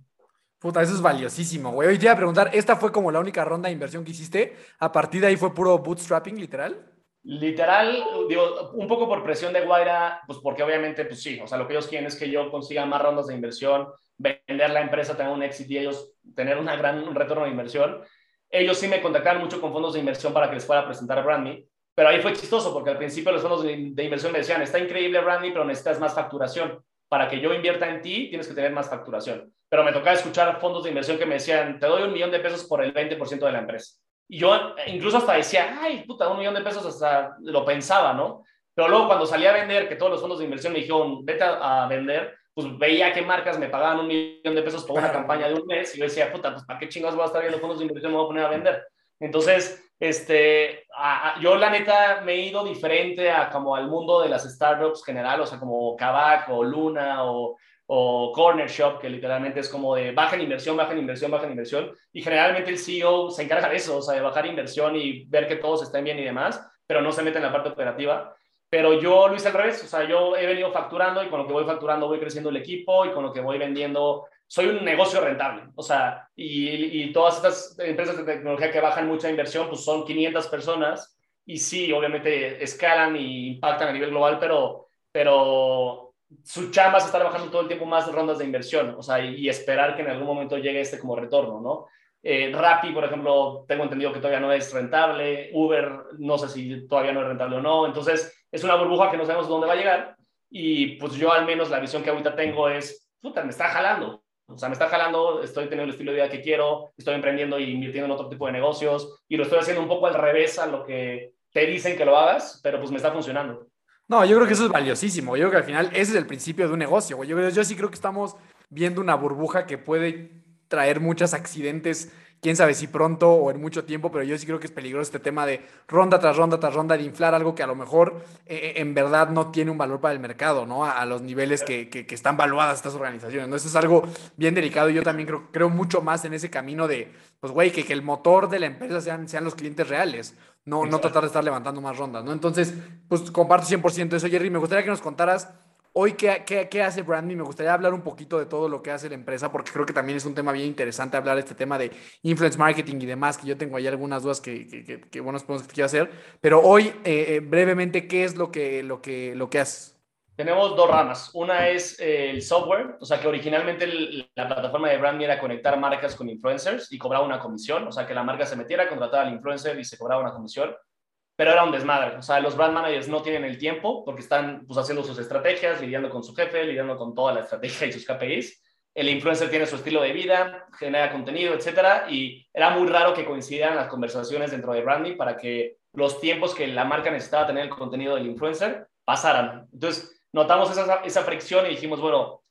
Puta, eso es valiosísimo, güey. Hoy te iba a preguntar, ¿esta fue como la única ronda de inversión que hiciste? A partir de ahí fue puro bootstrapping, literal. Literal, digo, un poco por presión de Guaira, pues porque obviamente, pues sí, o sea, lo que ellos quieren es que yo consiga más rondas de inversión, vender la empresa, tener un éxito y ellos tener una gran un retorno de inversión. Ellos sí me contactaron mucho con fondos de inversión para que les fuera a presentar a Brandme, pero ahí fue chistoso porque al principio los fondos de inversión me decían, está increíble Brandme, pero necesitas más facturación. Para que yo invierta en ti, tienes que tener más facturación. Pero me tocaba escuchar fondos de inversión que me decían, te doy un millón de pesos por el 20% de la empresa. Y yo eh, incluso hasta decía, ay, puta, un millón de pesos hasta lo pensaba, ¿no? Pero luego cuando salí a vender, que todos los fondos de inversión me dijeron, vete a, a vender, pues veía qué marcas me pagaban un millón de pesos por una campaña de un mes y yo decía, puta, pues ¿para qué chingados voy a estar viendo fondos de inversión? Me voy a poner a vender. Entonces, este, a- a- yo la neta me he ido diferente a como al mundo de las startups general, o sea, como Kavak o Luna o, o Corner Shop, que literalmente es como de baja en inversión, baja en inversión, baja en inversión. Y generalmente el CEO se encarga de eso, o sea, de bajar inversión y ver que todos estén bien y demás, pero no se mete en la parte operativa. Pero yo lo hice al revés, o sea, yo he venido facturando y con lo que voy facturando voy creciendo el equipo y con lo que voy vendiendo soy un negocio rentable. O sea, y, y todas estas empresas de tecnología que bajan mucha inversión, pues son 500 personas y sí, obviamente escalan y impactan a nivel global, pero, pero su chamba es estar bajando todo el tiempo más rondas de inversión, o sea, y, esperar que en algún momento llegue este como retorno, ¿no? Eh, Rappi, por ejemplo, tengo entendido que todavía no es rentable, Uber, no sé si todavía no es rentable o no, entonces es una burbuja que no sabemos dónde va a llegar y pues yo al menos la visión que ahorita tengo es, puta, me está jalando, o sea, me está jalando, estoy teniendo el estilo de vida que quiero, estoy emprendiendo y invirtiendo en otro tipo de negocios y lo estoy haciendo un poco al revés a lo que te dicen que lo hagas, pero pues me está funcionando. No, yo creo que eso es valiosísimo. Yo creo que al final ese es el principio de un negocio, güey. Yo, sí creo que estamos viendo una burbuja que puede traer muchos accidentes, quién sabe si pronto o en mucho tiempo, pero yo sí creo que es peligroso este tema de ronda tras ronda tras ronda, de inflar algo que a lo mejor eh, en verdad no tiene un valor para el mercado, ¿no? A, los niveles que, están valuadas estas organizaciones. Eso es algo bien delicado y yo también creo, mucho más en ese camino de, pues, güey, que, el motor de la empresa sean los clientes reales, no, no tratar de estar levantando más rondas, ¿no? Entonces, pues comparto 100% eso, Jerry. Me gustaría que nos contaras hoy qué, qué, qué hace Brandy. Me gustaría hablar un poquito de todo lo que hace la empresa, porque creo que también es un tema bien interesante hablar este tema de influence marketing y demás, que yo tengo ahí algunas dudas que, que, que, que bueno, que te quiero hacer. Pero hoy, eh, eh, brevemente, ¿qué es lo que, lo que, lo que haces? Tenemos dos ramas. Una es eh, el software, o sea que originalmente el- la plataforma de Brandme era conectar marcas con influencers y cobraba una comisión, o sea que la marca se metiera, contrataba al influencer y se cobraba una comisión, pero era un desmadre. O sea, los brand managers no tienen el tiempo porque están pues, haciendo sus estrategias, lidiando con su jefe, lidiando con toda la estrategia y sus KPIs. El influencer tiene su estilo de vida, genera contenido, etcétera, y era muy raro que coincidieran las conversaciones dentro de Brandme para que los tiempos que la marca necesitaba tener el contenido del influencer pasaran. Entonces, notamos esa, esa fricción y dijimos, bueno,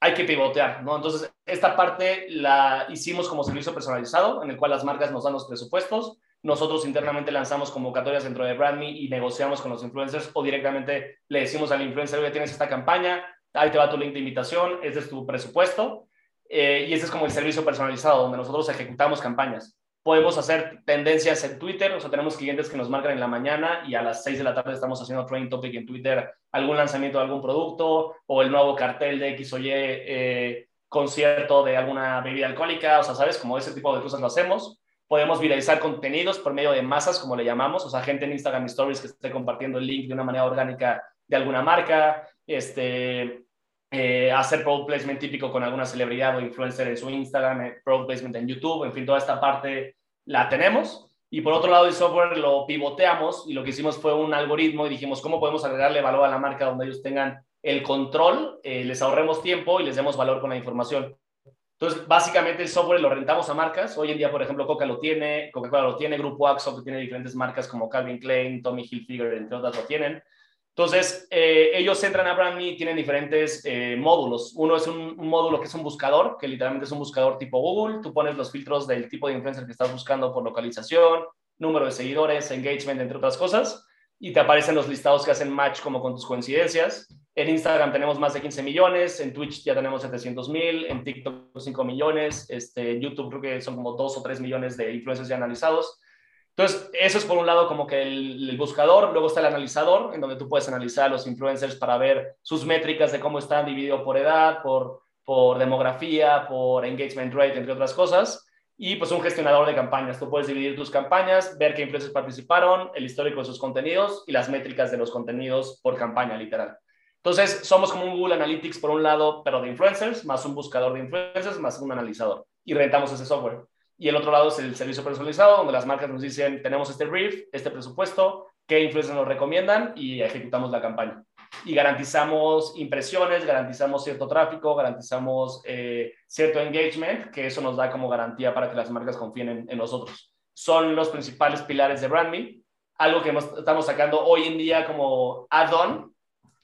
hay que pivotear, ¿no? Entonces, esta parte la hicimos como servicio personalizado, en el cual las marcas nos dan los presupuestos, nosotros internamente lanzamos convocatorias dentro de BrandMe y negociamos con los influencers o directamente le decimos al influencer, oye, tienes esta campaña, ahí te va tu link de invitación, este es tu presupuesto, eh, y este es como el servicio personalizado, donde nosotros ejecutamos campañas. Podemos hacer tendencias en Twitter, o sea, tenemos clientes que nos marcan en la mañana y a las 6 de la tarde estamos haciendo trending topic en Twitter, algún lanzamiento de algún producto o el nuevo cartel de X o Y eh, concierto de alguna bebida alcohólica, o sea, ¿sabes? Como ese tipo de cosas lo hacemos. Podemos viralizar contenidos por medio de masas, como le llamamos, o sea, gente en Instagram Stories que esté compartiendo el link de una manera orgánica de alguna marca, este, eh, hacer product placement típico con alguna celebridad o influencer en su Instagram, eh, product placement en YouTube, en fin, toda esta parte la tenemos. Y por otro lado, el software lo pivoteamos y lo que hicimos fue un algoritmo y dijimos, ¿cómo podemos agregarle valor a la marca donde ellos tengan el control, eh, les ahorremos tiempo y les demos valor con la información? Entonces, básicamente el software lo rentamos a marcas. Hoy en día, por ejemplo, Coca lo tiene, Coca-Cola lo tiene, Grupo Axo, tiene diferentes marcas como Calvin Klein, Tommy Hilfiger, entre otras, lo tienen. Entonces, eh, ellos entran a BrandMe y tienen diferentes eh, módulos. Uno es un, un, módulo que es un buscador, que literalmente es un buscador tipo Google. Tú pones los filtros del tipo de influencer que estás buscando por localización, número de seguidores, engagement, entre otras cosas, y te aparecen los listados que hacen match como con tus coincidencias. En Instagram tenemos más de 15 millones, en Twitch ya tenemos 700 mil, en TikTok 5 millones, este, YouTube creo que son como 2 o 3 millones de influencers ya analizados. Entonces, eso es por un lado como que el, buscador, luego está el analizador, en donde tú puedes analizar a los influencers para ver sus métricas de cómo están divididos por edad, por, por demografía, por engagement rate, entre otras cosas. Y pues un gestionador de campañas. Tú puedes dividir tus campañas, ver qué influencers participaron, el histórico de sus contenidos y las métricas de los contenidos por campaña, literal. Entonces, somos como un Google Analytics por un lado, pero de influencers, más un buscador de influencers, más un analizador. Y rentamos ese software. Y el otro lado es el servicio personalizado, donde las marcas nos dicen, tenemos este brief, este presupuesto, qué influencers nos recomiendan y ejecutamos la campaña. Y garantizamos impresiones, garantizamos cierto tráfico, garantizamos eh, cierto engagement, que eso nos da como garantía para que las marcas confíen en, en nosotros. Son los principales pilares de BrandMe. Algo que hemos, estamos sacando hoy en día como add-on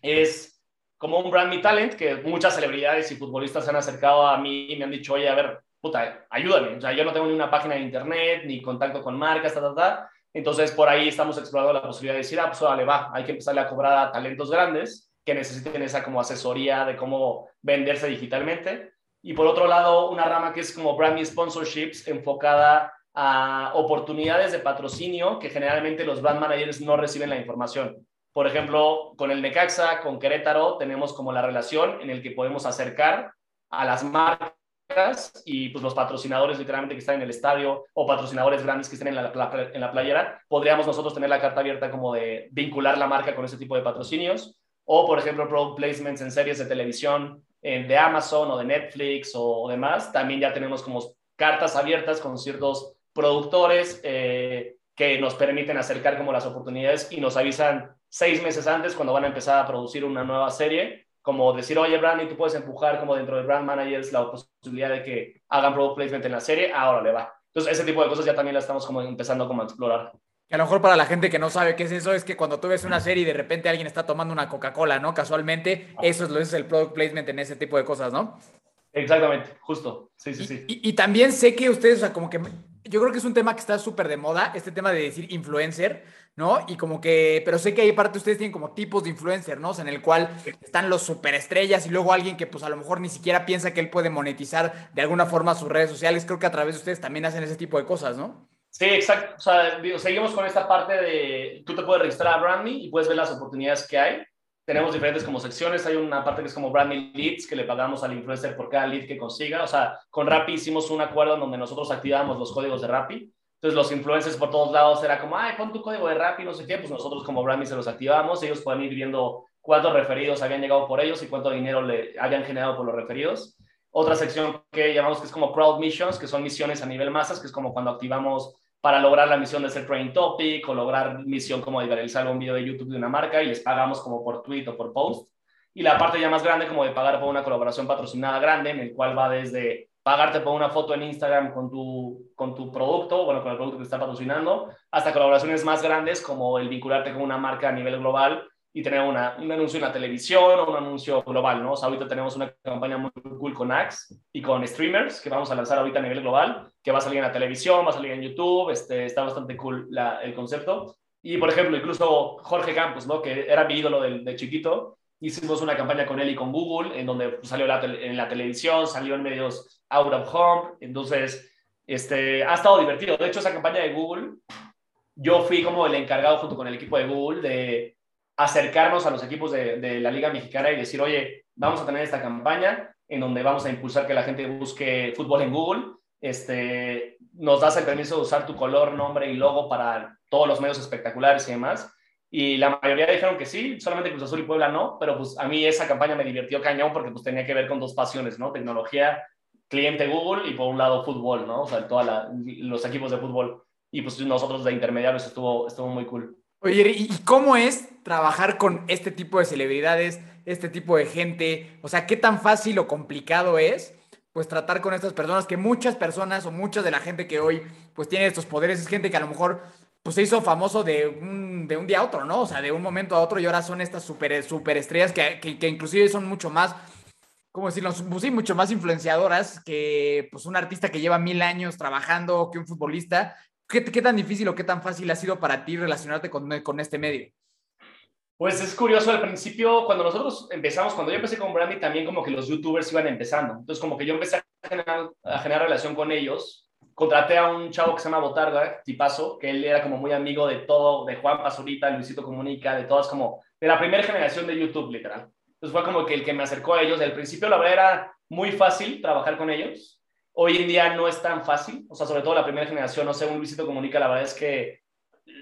es como un BrandMe Talent, que muchas celebridades y futbolistas se han acercado a mí y me han dicho, oye, a ver, puta, ayúdame. O sea, yo no tengo ni una página de internet, ni contacto con marcas, ta, ta, ta. Entonces, por ahí estamos explorando la posibilidad de decir, ah, pues vale, va, hay que empezarle a cobrar a talentos grandes que necesiten esa como asesoría de cómo venderse digitalmente. Y por otro lado, una rama que es como Brand Sponsorships enfocada a oportunidades de patrocinio que generalmente los brand managers no reciben la información. Por ejemplo, con el Necaxa, con Querétaro, tenemos como la relación en el que podemos acercar a las marcas y pues los patrocinadores literalmente que están en el estadio o patrocinadores grandes que estén en la, en la playera, podríamos nosotros tener la carta abierta como de vincular la marca con ese tipo de patrocinios. O por ejemplo product placements en series de televisión de Amazon o de Netflix o, demás, también ya tenemos como cartas abiertas con ciertos productores eh, que nos permiten acercar como las oportunidades y nos avisan seis meses antes cuando van a empezar a producir una nueva serie como decir, oye, Brandon, tú puedes empujar como dentro de Brand Managers la posibilidad de que hagan product placement en la serie, ahora le va. Entonces, ese tipo de cosas ya también la estamos como empezando como a explorar. A lo mejor para la gente que no sabe qué es eso, es que cuando tú ves una serie y de repente alguien está tomando una Coca-Cola, ¿no? Casualmente, eso es, lo, es el product placement en ese tipo de cosas, ¿no? Exactamente, justo. Sí, sí, sí. Y, y, también sé que ustedes, o sea, como que yo creo que es un tema que está súper de moda, este tema de decir influencer, ¿no? Y como que, pero sé que ahí parte ustedes tienen como tipos de influencer, ¿no? O sea, en el cual están los superestrellas y luego alguien que pues a lo mejor ni siquiera piensa que él puede monetizar de alguna forma sus redes sociales. Creo que a través de ustedes también hacen ese tipo de cosas, ¿no? Sí, exacto. O sea, digo, seguimos con esta parte de, tú te puedes registrar a BrandMe y puedes ver las oportunidades que hay tenemos diferentes como secciones. Hay una parte que es como branding leads, que le pagamos al influencer por cada lead que consiga. O sea, con Rappi hicimos un acuerdo en donde nosotros activamos los códigos de Rappi. Entonces, los influencers por todos lados era como, ay, pon tu código de Rappi, no sé qué. Pues nosotros como branding se los activamos. Ellos pueden ir viendo cuántos referidos habían llegado por ellos y cuánto dinero le habían generado por los referidos. Otra sección que llamamos que es como crowd missions, que son misiones a nivel masas, que es como cuando activamos para lograr la misión de ser trending topic o lograr misión como de viralizar un video de YouTube de una marca y les pagamos como por tweet o por post. Y la parte ya más grande como de pagar por una colaboración patrocinada grande, en el cual va desde pagarte por una foto en Instagram con tu, con tu producto, bueno, con el producto que está patrocinando, hasta colaboraciones más grandes como el vincularte con una marca a nivel global y tener una, un anuncio en la televisión o un anuncio global, ¿no? O sea, ahorita tenemos una campaña muy cool con Axe y con streamers que vamos a lanzar ahorita a nivel global, que va a salir en la televisión, va a salir en YouTube, este, está bastante cool el concepto. Y, por ejemplo, incluso Jorge Campos, ¿no? Que era mi ídolo de, de chiquito, hicimos una campaña con él y con Google, en donde salió en la televisión, salió en medios out of home, entonces, este, ha estado divertido. De hecho, esa campaña de Google, yo fui como el encargado junto con el equipo de Google de acercarnos a los equipos de, de, la Liga Mexicana y decir, oye, vamos a tener esta campaña en donde vamos a impulsar que la gente busque fútbol en Google. Este, nos das el permiso de usar tu color, nombre y logo para todos los medios espectaculares y demás. Y la mayoría dijeron que sí, solamente Cruz Azul y Puebla no, pero pues a mí esa campaña me divirtió cañón porque pues tenía que ver con dos pasiones, ¿no? Tecnología, cliente Google y por un lado fútbol, ¿no? O sea, todos los equipos de fútbol. Y pues nosotros de intermediarios estuvo, estuvo muy cool. Oye, ¿y cómo es trabajar con este tipo de celebridades, este tipo de gente? O sea, ¿qué tan fácil o complicado es? Pues tratar con estas personas, que muchas personas o mucha de la gente que hoy pues tiene estos poderes es gente que a lo mejor pues se hizo famoso de un, de un día a otro, ¿no? O sea, de un momento a otro y ahora son estas super, super estrellas que, que, que inclusive son mucho más, ¿cómo decirlo? Pues sí, mucho más influenciadoras que pues un artista que lleva mil años trabajando, que un futbolista ¿qué, qué tan difícil o qué tan fácil ha sido para ti relacionarte con, con este medio? Pues es curioso, al principio, cuando nosotros empezamos, cuando yo empecé con Brandy, también como que los youtubers iban empezando. Entonces, como que yo empecé a generar, a generar relación con ellos. Contraté a un chavo que se llama Botarga, tipazo, que él era como muy amigo de todo, de Juan Pazurita, Luisito Comunica, de todas como, de la primera generación de YouTube, literal. Entonces fue como que el que me acercó a ellos. Al principio, la verdad, era muy fácil trabajar con ellos. Hoy en día no es tan fácil, o sea, sobre todo la primera generación, no sé, un Luisito Comunica, la verdad es que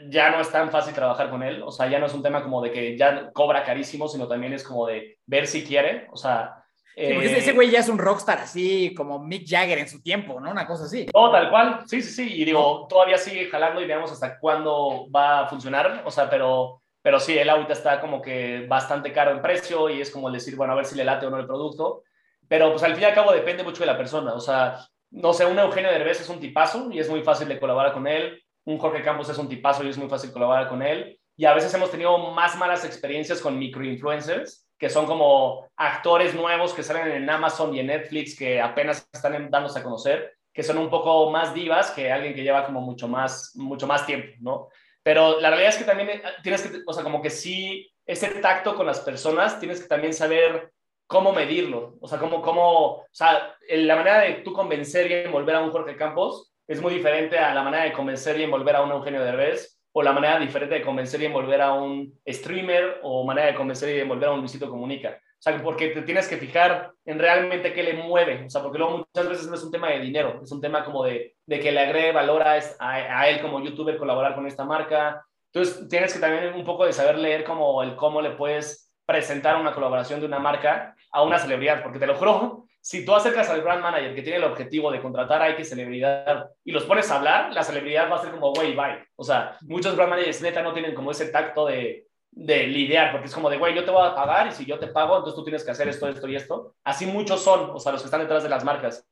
ya no es tan fácil trabajar con él, o sea, ya no es un tema como de que ya cobra carísimo, sino también es como de ver si quiere, o sea... Sí, porque ese güey ya es un rockstar así, como Mick Jagger en su tiempo, ¿no? Una cosa así. No, tal cual, sí, sí, sí, y digo, todavía sigue jalando y veamos hasta cuándo va a funcionar, o sea, pero, pero sí, él ahorita está como que bastante caro en precio y es como decir, bueno, a ver si le late o no el producto, pero pues al fin y al cabo depende mucho de la persona, o sea, no sé, un Eugenio Derbez es un tipazo y es muy fácil de colaborar con él, un Jorge Campos es un tipazo y es muy fácil colaborar con él. Y a veces hemos tenido más malas experiencias con microinfluencers, que son como actores nuevos que salen en Amazon y en Netflix, que apenas están dándose a conocer, que son un poco más divas que alguien que lleva como mucho más, mucho más tiempo, ¿no? Pero la realidad es que también eh, tienes que, o sea, como que sí, ese tacto con las personas, tienes que también saber cómo medirlo, o sea, cómo, cómo, o sea, la manera de tú convencer y envolver a un Jorge Campos es muy diferente a la manera de convencer y envolver a un Eugenio Derbez o la manera diferente de convencer y envolver a un streamer o manera de convencer y envolver a un Luisito Comunica. O sea, porque te tienes que fijar en realmente qué le mueve. O sea, porque luego muchas veces no es un tema de dinero, es un tema como de, de que le agregue valor a, a, él como youtuber colaborar con esta marca. Entonces, tienes que también un poco de saber leer como el cómo le puedes presentar una colaboración de una marca a una celebridad, porque te lo juro, si tú acercas al brand manager que tiene el objetivo de contratar a X celebridad y los pones a hablar, la celebridad va a ser como, güey, bye. O sea, muchos brand managers neta no tienen como ese tacto de, de lidiar, porque es como de, güey, yo te voy a pagar y si yo te pago, entonces tú tienes que hacer esto, esto y esto. Así muchos son, o sea, los que están detrás de las marcas.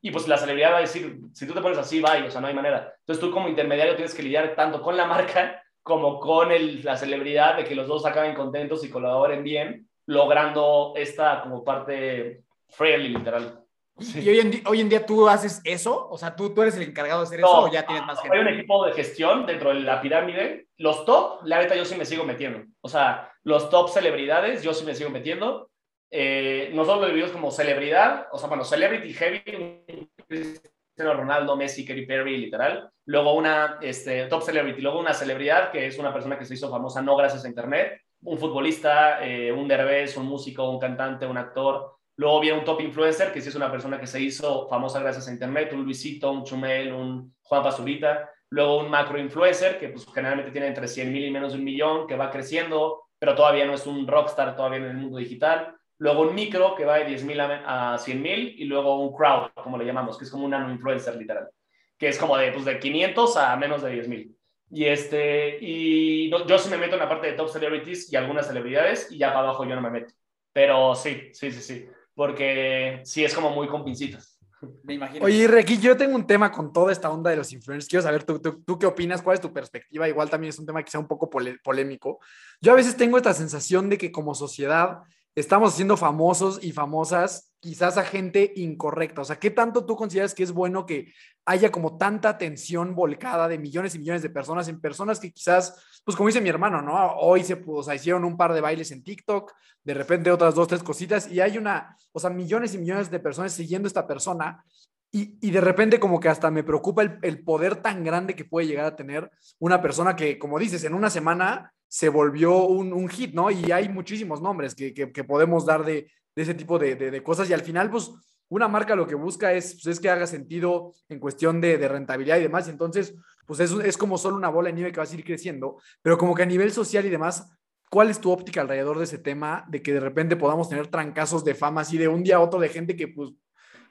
Y pues la celebridad va a decir, si tú te pones así, bye, o sea, no hay manera. Entonces tú como intermediario tienes que lidiar tanto con la marca como con el, la celebridad de que los dos acaben contentos y colaboren bien, logrando esta como parte friendly, literal. Sí. ¿Y hoy en, día, hoy en, día, tú haces eso? O sea, ¿tú, tú eres el encargado de hacer no, eso o ya tienes más gente? Hay un equipo de gestión dentro de la pirámide. Los top, la neta, yo sí me sigo metiendo. O sea, los top celebridades, yo sí me sigo metiendo. Eh, nosotros lo vivimos como celebridad, o sea, bueno, celebrity heavy, Cristiano Ronaldo, Messi, Katy Perry, literal. Luego una este, top celebrity, luego una celebridad que es una persona que se hizo famosa no gracias a internet, un futbolista, eh, un derbez, un músico, un cantante, un actor. Luego viene un top influencer, que sí es una persona que se hizo famosa gracias a Internet, un Luisito, un Chumel, un Juan Pazurita. Luego un macro influencer, que pues generalmente tiene entre 100 mil y menos de un millón, que va creciendo, pero todavía no es un rockstar todavía en el mundo digital. Luego un micro, que va de 10 mil a, 100 mil. Y luego un crowd, como le llamamos, que es como un nano influencer literal, que es como de, pues, de 500 a menos de 10 mil. Y, este, y yo sí me meto en la parte de top celebrities y algunas celebridades, y ya para abajo yo no me meto. Pero sí, sí, sí, sí porque sí es como muy con pincitas. Me imagino. Oye, Requi, yo tengo un tema con toda esta onda de los influencers. Quiero saber, ¿tú, tú, tú qué opinas? ¿Cuál es tu perspectiva? Igual también es un tema que sea un poco polémico. Yo a veces tengo esta sensación de que como sociedad estamos siendo famosos y famosas quizás a gente incorrecta. O sea, ¿qué tanto tú consideras que es bueno que haya como tanta atención volcada de millones y millones de personas en personas que quizás, pues como dice mi hermano, ¿no? Hoy se hicieron un par de bailes en TikTok, de repente otras dos, tres cositas y hay una, o sea, millones y millones de personas siguiendo esta persona y, y, de repente como que hasta me preocupa el, poder tan grande que puede llegar a tener una persona que, como dices, en una semana se volvió un, un hit, ¿no? Y hay muchísimos nombres que, que, podemos dar de, de, ese tipo de, de, de, cosas y al final, pues, una marca lo que busca es, pues, es que haga sentido en cuestión de, rentabilidad y demás. Y entonces, pues es, es como solo una bola de nieve que va a seguir creciendo, pero como que a nivel social y demás, ¿cuál es tu óptica alrededor de ese tema? De que de repente podamos tener trancazos de fama así de un día a otro de gente que pues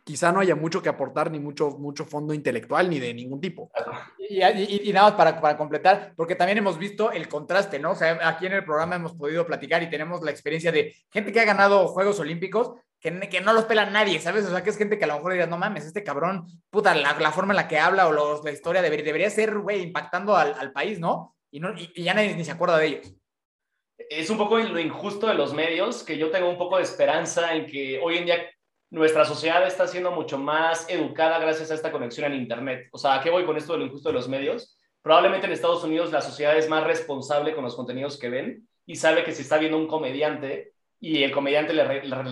quizá no haya mucho que aportar, ni mucho, mucho fondo intelectual, ni de ningún tipo. Y, y, y nada más para, para, completar, porque también hemos visto el contraste, ¿no? O sea, aquí en el programa hemos podido platicar y tenemos la experiencia de gente que ha ganado Juegos Olímpicos, que, que no los pela nadie, ¿sabes? O sea, que es gente que a lo mejor dirías, no mames, este cabrón, puta, la, la forma en la que habla o los, la historia debería, debería ser, güey, impactando al, al, país, ¿no? Y, no y, ya nadie ni se acuerda de ellos es un poco lo injusto de los medios, que yo tengo un poco de esperanza en que hoy en día nuestra sociedad está siendo mucho más educada gracias a esta conexión en Internet. O sea, ¿a qué voy con esto de injusto de los medios? Probablemente en Estados Unidos la sociedad es más responsable con los contenidos que ven y sabe que si está viendo un comediante y el comediante le,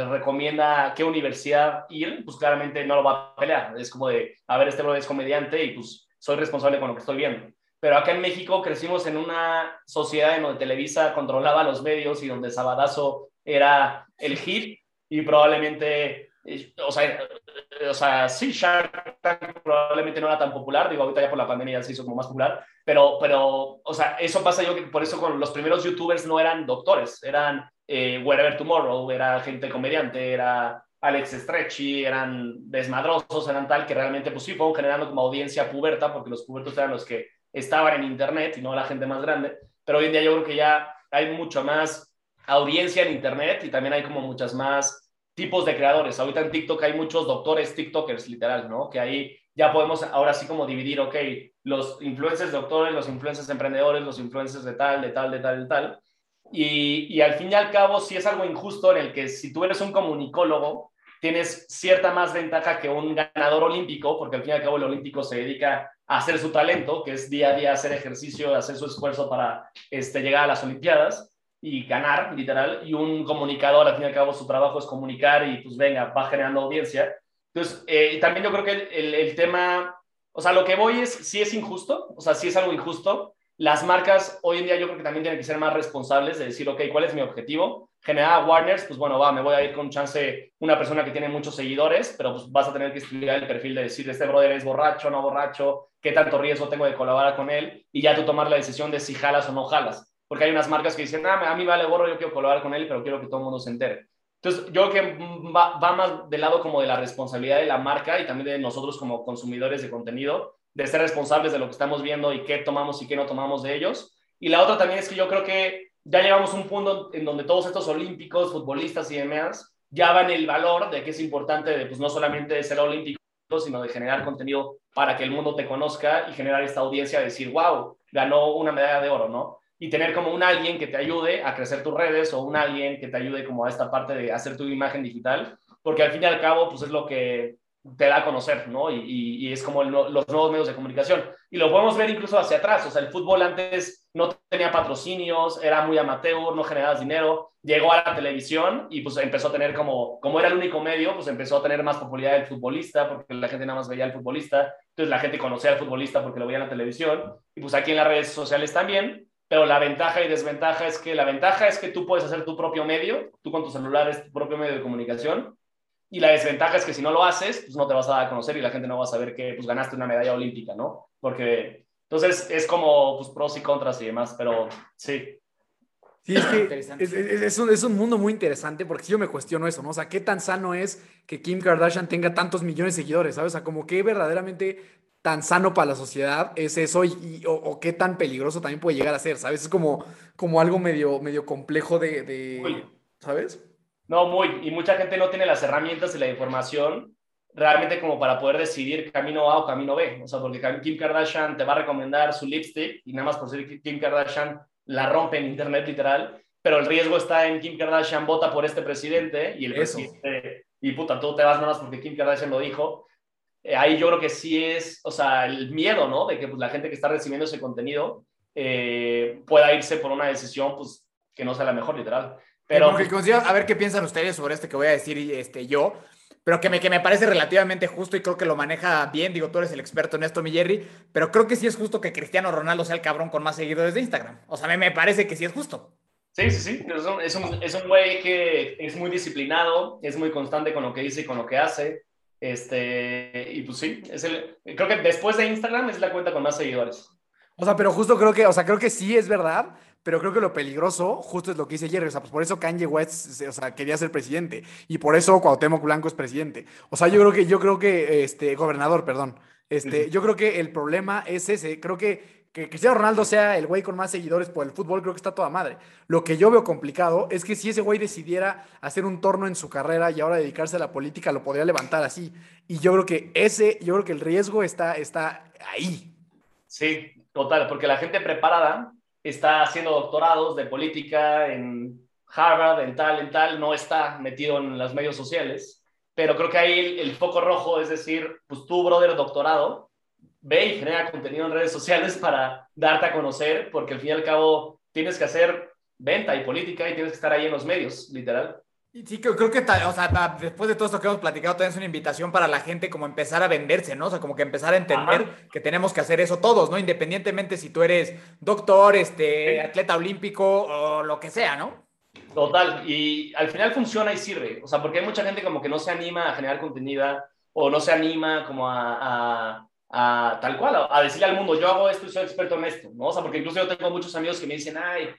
recomienda qué universidad ir, pues claramente no lo va a pelear. Es como de, a ver, este bro es comediante y pues soy responsable con lo que estoy viendo. Pero acá en México crecimos en una sociedad en donde Televisa controlaba los medios y donde Sabadazo era el hit y probablemente, o sea, o sea, sí, Shark Tank probablemente no era tan popular, digo, ahorita ya por la pandemia ya se hizo como más popular, pero, pero o sea, eso pasa yo que por eso con los primeros youtubers no eran doctores, eran eh, Wherever Tomorrow, era gente comediante, era Alex Stretchy, eran desmadrosos, eran tal que realmente pues sí fueron generando como audiencia puberta, porque los pubertos eran los que estaban en internet y no la gente más grande, pero hoy en día yo creo que ya hay mucho más audiencia en internet y también hay como muchas más tipos de creadores. Ahorita en TikTok hay muchos doctores TikTokers, literal, ¿no? Que ahí ya podemos ahora sí como dividir, ok, los influencers doctores, los influencers emprendedores, los influencers de tal, de tal, de tal, de tal. Y, y al fin y al cabo, sí es algo injusto en el que si tú eres un comunicólogo, tienes cierta más ventaja que un ganador olímpico, porque al fin y al cabo el olímpico se dedica a hacer su talento, que es día a día hacer ejercicio, hacer su esfuerzo para este, llegar a las Olimpiadas y ganar, literal, y un comunicador, al fin y al cabo, su trabajo es comunicar y pues venga, va generando audiencia. Entonces, eh, también yo creo que el, el, tema, o sea, lo que voy es, si es injusto, o sea, si es algo injusto, las marcas hoy en día yo creo que también tienen que ser más responsables de decir, ok, ¿cuál es mi objetivo? Generar Warners, pues bueno, va, me voy a ir con chance una persona que tiene muchos seguidores, pero pues vas a tener que estudiar el perfil de decir, este brother es borracho, no borracho, qué tanto riesgo tengo de colaborar con él, y ya tú tomar la decisión de si jalas o no jalas. Porque hay unas marcas que dicen, ah, a mí vale gorro, yo quiero colaborar con él, pero quiero que todo el mundo se entere. Entonces, yo creo que va, va más del lado como de la responsabilidad de la marca y también de nosotros como consumidores de contenido, de ser responsables de lo que estamos viendo y qué tomamos y qué no tomamos de ellos. Y la otra también es que yo creo que ya llegamos a un punto en donde todos estos olímpicos, futbolistas y demás, ya van el valor de que es importante, de, pues no solamente ser olímpico, sino de generar contenido para que el mundo te conozca y generar esta audiencia de decir, wow, ganó una medalla de oro, ¿no? Y tener como un alguien que te ayude a crecer tus redes o un alguien que te ayude como a esta parte de hacer tu imagen digital, porque al fin y al cabo, pues es lo que te da a conocer, ¿no? Y, es como los nuevos medios de comunicación. Y lo podemos ver incluso hacia atrás, o sea, el fútbol antes no tenía patrocinios, era muy amateur, no generabas dinero, llegó a la televisión y pues empezó a tener como, como era el único medio, pues empezó a tener más popularidad el futbolista, porque la gente nada más veía al futbolista, entonces la gente conocía al futbolista porque lo veía en la televisión, y pues aquí en las redes sociales también, pero la ventaja y desventaja es que la ventaja es que tú puedes hacer tu propio medio, tú con tu celular es tu propio medio de comunicación, y la desventaja es que si no lo haces, pues no te vas a dar a conocer y la gente no va a saber que pues, ganaste una medalla olímpica, ¿no? Porque entonces es como pues, pros y contras y demás, pero sí. Sí, es que es, es, un, es, un, mundo muy interesante porque si yo me cuestiono eso, ¿no? O sea, ¿qué tan sano es que Kim Kardashian tenga tantos millones de seguidores, ¿sabes? O sea, como que verdaderamente tan sano para la sociedad es eso y, o, qué tan peligroso también puede llegar a ser, ¿sabes? Es como, como algo medio, medio complejo de, de ¿sabes? No, muy. Y mucha gente no tiene las herramientas y la información realmente como para poder decidir camino A o camino B. O sea, porque Kim Kardashian te va a recomendar su lipstick y nada más por ser Kim Kardashian la rompe en internet literal, pero el riesgo está en Kim Kardashian vota por este presidente y el presidente, y puta, tú te vas nada más porque Kim Kardashian lo dijo. Eh, ahí yo creo que sí es, o sea, el miedo, ¿no? De que pues, la gente que está recibiendo ese contenido eh, pueda irse por una decisión, pues, que no sea la mejor, literal. Pero a ver qué piensan ustedes sobre este que voy a decir este, yo, pero que me, que me parece relativamente justo y creo que lo maneja bien. Digo, tú eres el experto en esto, mi Jerry, pero creo que sí es justo que Cristiano Ronaldo sea el cabrón con más seguidores de Instagram. O sea, me, me parece que sí es justo. Sí, sí, sí. Es un, es un güey que es muy disciplinado, es muy constante con lo que dice y con lo que hace. Este, y pues sí, es el, creo que después de Instagram es la cuenta con más seguidores. O sea, pero justo creo que, o sea, creo que sí es verdad, pero creo que lo peligroso justo es lo que dice Jerry, o sea, pues por eso Kanye West, o sea, quería ser presidente y por eso Cuauhtémoc Blanco es presidente. O sea, yo creo que, yo creo que, este, gobernador, perdón, este, yo creo que el problema es ese, creo que que Cristiano Ronaldo sea el güey con más seguidores por el fútbol, creo que está toda madre. Lo que yo veo complicado es que si ese güey decidiera hacer un torno en su carrera y ahora dedicarse a la política, lo podría levantar así. Y yo creo que ese, yo creo que el riesgo está, está ahí. Sí, total, porque la gente preparada está haciendo doctorados de política en Harvard, en tal, en tal, no está metido en los medios sociales. pero creo que ahí el, foco rojo es decir, pues tú, brother, doctorado, ve y genera contenido en redes sociales para darte a conocer, porque al fin y al cabo tienes que hacer venta y política y tienes que estar ahí en los medios, literal. Y Sí, creo, que o sea, después de todo esto que hemos platicado, también es una invitación para la gente como empezar a venderse, ¿no? O sea, como que empezar a entender Ajá. que tenemos que hacer eso todos, ¿no? Independientemente si tú eres doctor, este, atleta olímpico o lo que sea, ¿no? Total, y al final funciona y sirve, o sea, porque hay mucha gente como que no se anima a generar contenido o no se anima como a, a- a tal cual, a, a decirle al mundo, yo hago esto y soy experto en esto, ¿no? O sea, porque incluso yo tengo muchos amigos que me dicen, ay,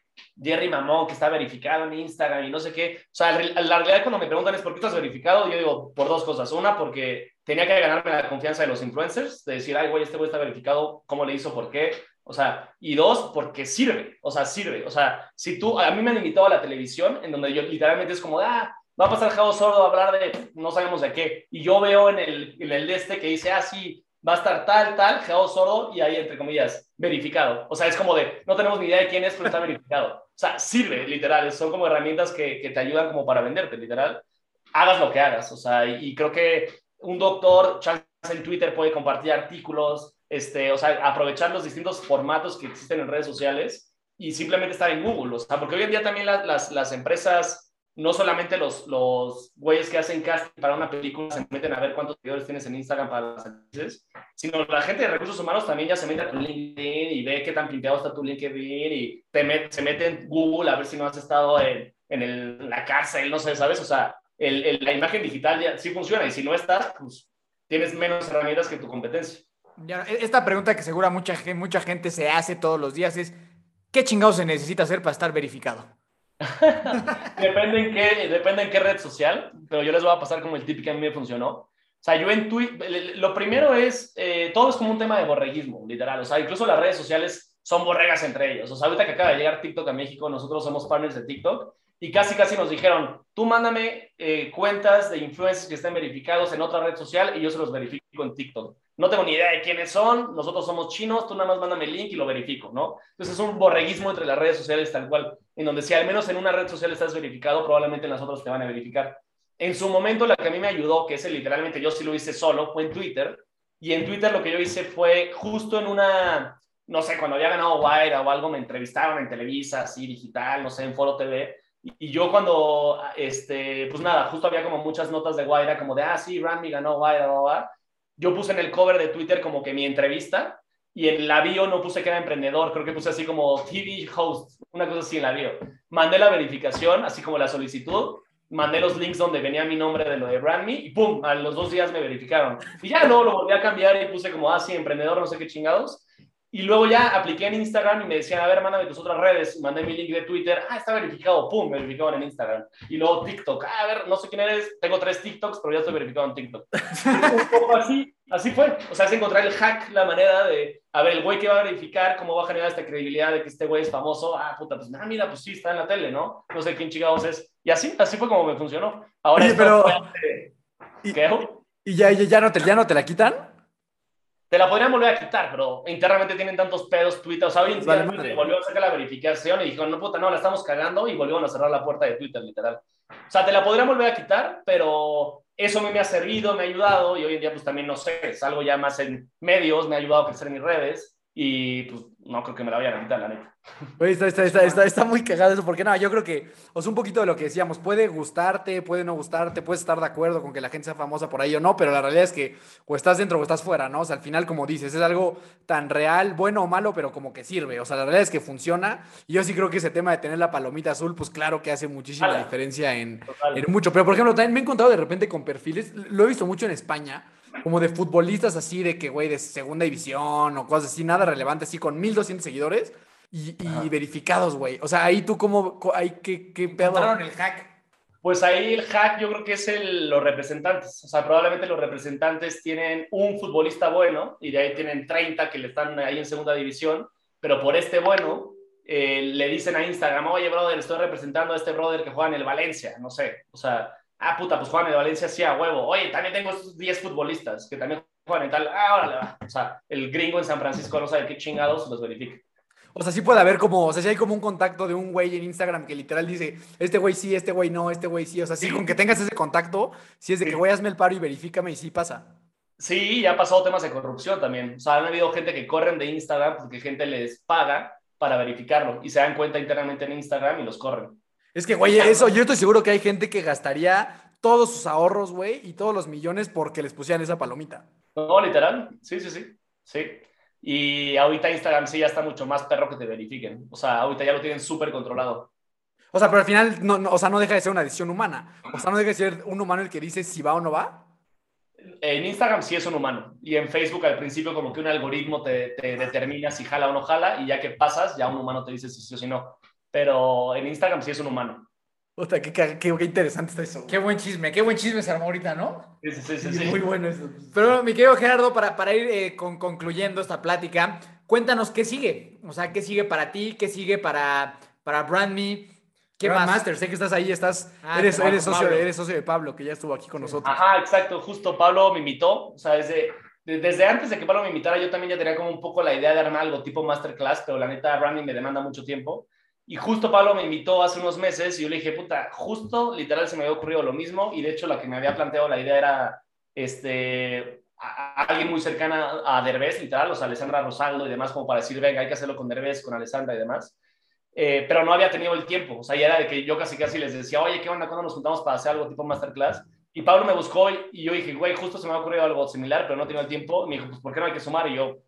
Jerry Mamón, que está verificado en Instagram y no sé qué. O sea, la realidad cuando me preguntan es, ¿por qué estás verificado? Yo digo, por dos cosas. Una, porque tenía que ganarme la confianza de los influencers, de decir, ay, güey, este güey está verificado, ¿cómo le hizo? ¿Por qué? O sea, y dos, porque sirve, o sea, sirve. O sea, si tú, a mí me han invitado a la televisión, en donde yo literalmente es como, ah, va a pasar Javo Sordo a hablar de no sabemos de qué. Y yo veo en el, en el este que dice, ah, sí, va a estar tal, tal, Javo Sordo, y ahí, entre comillas, verificado. O sea, es como de, no tenemos ni idea de quién es, pero está verificado. O sea, sirve, literal. Son como herramientas que, que te ayudan como para venderte, literal. Hagas lo que hagas. O sea, y, y creo que un doctor, chance en Twitter, puede compartir artículos, este, o sea, aprovechar los distintos formatos que existen en redes sociales y simplemente estar en Google. O sea, porque hoy en día también la- las, las empresas, no solamente los, los güeyes que hacen casting para una película se meten a ver cuántos seguidores tienes en Instagram para las actrices, sino la gente de recursos humanos también ya se mete a tu LinkedIn y ve qué tan pimpeado está tu LinkedIn y te met- se mete en Google a ver si no has estado en, en el- la cárcel, no sé, ¿sabes? O sea, el- el- la imagen digital ya sí funciona y si no estás, pues tienes menos herramientas que tu competencia. E- esta pregunta que segura mucha, mucha gente se hace todos los días es, ¿qué chingados se necesita hacer para estar verificado? Depende en, qué, depende en qué red social, pero yo les voy a pasar como el tip que a mí me funcionó. O sea, yo en Twitter, lo primero es, eh, todo es como un tema de borreguismo, literal. O sea, incluso las redes sociales son borregas entre ellos. O sea, ahorita que acaba de llegar TikTok a México, nosotros somos partners de TikTok y casi, casi nos dijeron, tú mándame eh, cuentas de influencers que estén verificados en otra red social y yo se los verifico en TikTok. No tengo ni idea de quiénes son, nosotros somos chinos, tú nada más mándame el link y lo verifico, ¿no? Entonces es un borreguismo entre las redes sociales tal cual, en donde si al menos en una red social estás verificado, probablemente en las otras te van a verificar. En su momento, la que a mí me ayudó, que ese literalmente yo sí lo hice solo, fue en Twitter. Y en Twitter lo que yo hice fue justo en una, no sé, cuando había ganado Wire o algo, me entrevistaron en Televisa, así digital, no sé, en Foro TV. Y, yo cuando, este, pues nada, justo había como muchas notas de Wire, como de, ah, sí, Randy ganó bla. Yo puse en el cover de Twitter como que mi entrevista y en la bio no puse que era emprendedor, creo que puse así como TV host, una cosa así en la bio. Mandé la verificación, así como la solicitud, mandé los links donde venía mi nombre de lo de BrandMe y ¡pum! A los dos días me verificaron. Y ya luego lo volví a cambiar y puse como, ah, sí, emprendedor, no sé qué chingados. Y luego ya apliqué en Instagram y me decían, a ver, mándame tus otras redes. Y mandé mi link de Twitter, ah, está verificado, pum, me verificaron en Instagram. Y luego TikTok, ah, a ver, no sé quién eres, tengo tres TikToks, pero ya estoy verificado en TikTok. Un poco así, así fue. O sea, es encontrar el hack, la manera de, a ver, el güey que va a verificar, cómo va a generar esta credibilidad de que este güey es famoso. Ah, puta, pues, ah, mira, pues sí, está en la tele, ¿no? No sé quién chingados es. Y así, así fue como me funcionó. Ahora Oye, pero- Y- ¿Qué? ¿Y ya, ya, ya no te, ya no te la quitan? Te la podrían volver a quitar, pero internamente tienen tantos pedos, Twitter. O sea, hoy en día volvió a sacar la verificación y dijeron, no puta, no, la estamos cagando y volvieron a cerrar la puerta de Twitter, literal. O sea, te la podrían volver a quitar, pero eso mí me ha servido, me ha ayudado y hoy en día pues también, no sé, salgo ya más en medios, me ha ayudado a crecer en mis redes y pues no creo que me la vayan a quitar, la neta. Está, está, está, está, está muy cagado eso, porque no, yo creo que, o sea, un poquito de lo que decíamos, puede gustarte, puede no gustarte, puedes estar de acuerdo con que la gente sea famosa por ahí o no, pero la realidad es que o estás dentro o estás fuera, ¿no? O sea, al final, como dices, es algo tan real, bueno o malo, pero como que sirve. O sea, la realidad es que funciona. Y yo sí creo que ese tema de tener la palomita azul, pues claro que hace muchísima Ala. diferencia en, en mucho. Pero, por ejemplo, también me he encontrado de repente con perfiles, lo he visto mucho en España, como de futbolistas así, de que, güey, de segunda división o cosas así, nada relevante, así, con 1200 seguidores y, y verificados, güey. O sea, ahí tú, ¿cómo, ahí, qué, qué pedo? El hack. Pues ahí el hack yo creo que es el- los representantes. O sea, probablemente los representantes tienen un futbolista bueno y de ahí tienen 30 que le están ahí en segunda división, pero por este bueno eh, le dicen a Instagram, oye, brother, estoy representando a este brother que juega en el Valencia, no sé. O sea, ah, puta, pues juegan en Valencia, sí, a huevo. Oye, también tengo estos 10 futbolistas que también juegan en tal, ah, órale, va. O sea, el gringo en San Francisco no sabe qué chingados los verifica. O sea, sí puede haber como, o sea, si hay como un contacto de un güey en Instagram que literal dice, este güey sí, este güey no, este güey sí. O sea, sí, con que tengas ese contacto, sí es de que Sí. güey, hazme el paro y verifícame y sí pasa. Sí, ya ha pasado temas de corrupción también. O sea, han habido gente que corren de Instagram porque gente les paga para verificarlo y se dan cuenta internamente en Instagram y los corren. Es que, güey, eso, yo estoy seguro que hay gente que gastaría todos sus ahorros, güey, y todos los millones porque les pusieran esa palomita. No, literal. Sí, sí, sí. Sí. Y ahorita Instagram sí ya está mucho más perro que te verifiquen. O sea, ahorita ya lo tienen súper controlado. O sea, pero al final, no, no, o sea, no deja de ser una decisión humana. O sea, no deja de ser un humano el que dice si va o no va. En Instagram sí es un humano. Y en Facebook al principio como que un algoritmo te, te determina si jala o no jala. Y ya que pasas, ya un humano te dice si sí o si no. Pero en Instagram sí es un humano. Puta, qué, qué, qué interesante está eso. Qué buen chisme, qué buen chisme se armó ahorita, ¿no? Sí, sí, sí. sí. Muy bueno eso. Pero mi querido Gerardo, para, para ir eh, con- concluyendo esta plática, cuéntanos qué sigue. O sea, qué sigue para ti, qué sigue para, para BrandMe, qué más. Master, sé que estás ahí, estás, Ah, eres, eres, socio de, Pablo. eres socio de Pablo, que ya estuvo aquí con nosotros. Ajá, exacto. Justo Pablo me invitó. O sea, desde, de- desde antes de que Pablo me invitara, yo también ya tenía como un poco la idea de armar algo tipo masterclass, pero la neta, branding me demanda mucho tiempo. Y justo Pablo me invitó hace unos meses y yo le dije, puta, justo literal se me había ocurrido lo mismo. Y de hecho, la que me había planteado la idea era este, alguien muy cercana a Derbez, literal, o sea, Alessandra Rosaldo y demás, como para decir, venga, hay que hacerlo con Derbez, con Alessandra y demás. Eh, pero no había tenido el tiempo, o sea, ya era de que yo casi casi les decía, oye, ¿qué onda? ¿Cuándo nos juntamos para hacer algo tipo masterclass? Y Pablo me buscó y yo dije, güey, justo se me ha ocurrido algo similar, pero no tenía el tiempo. Y me dijo, pues, ¿por qué no hay que sumar? Y yo,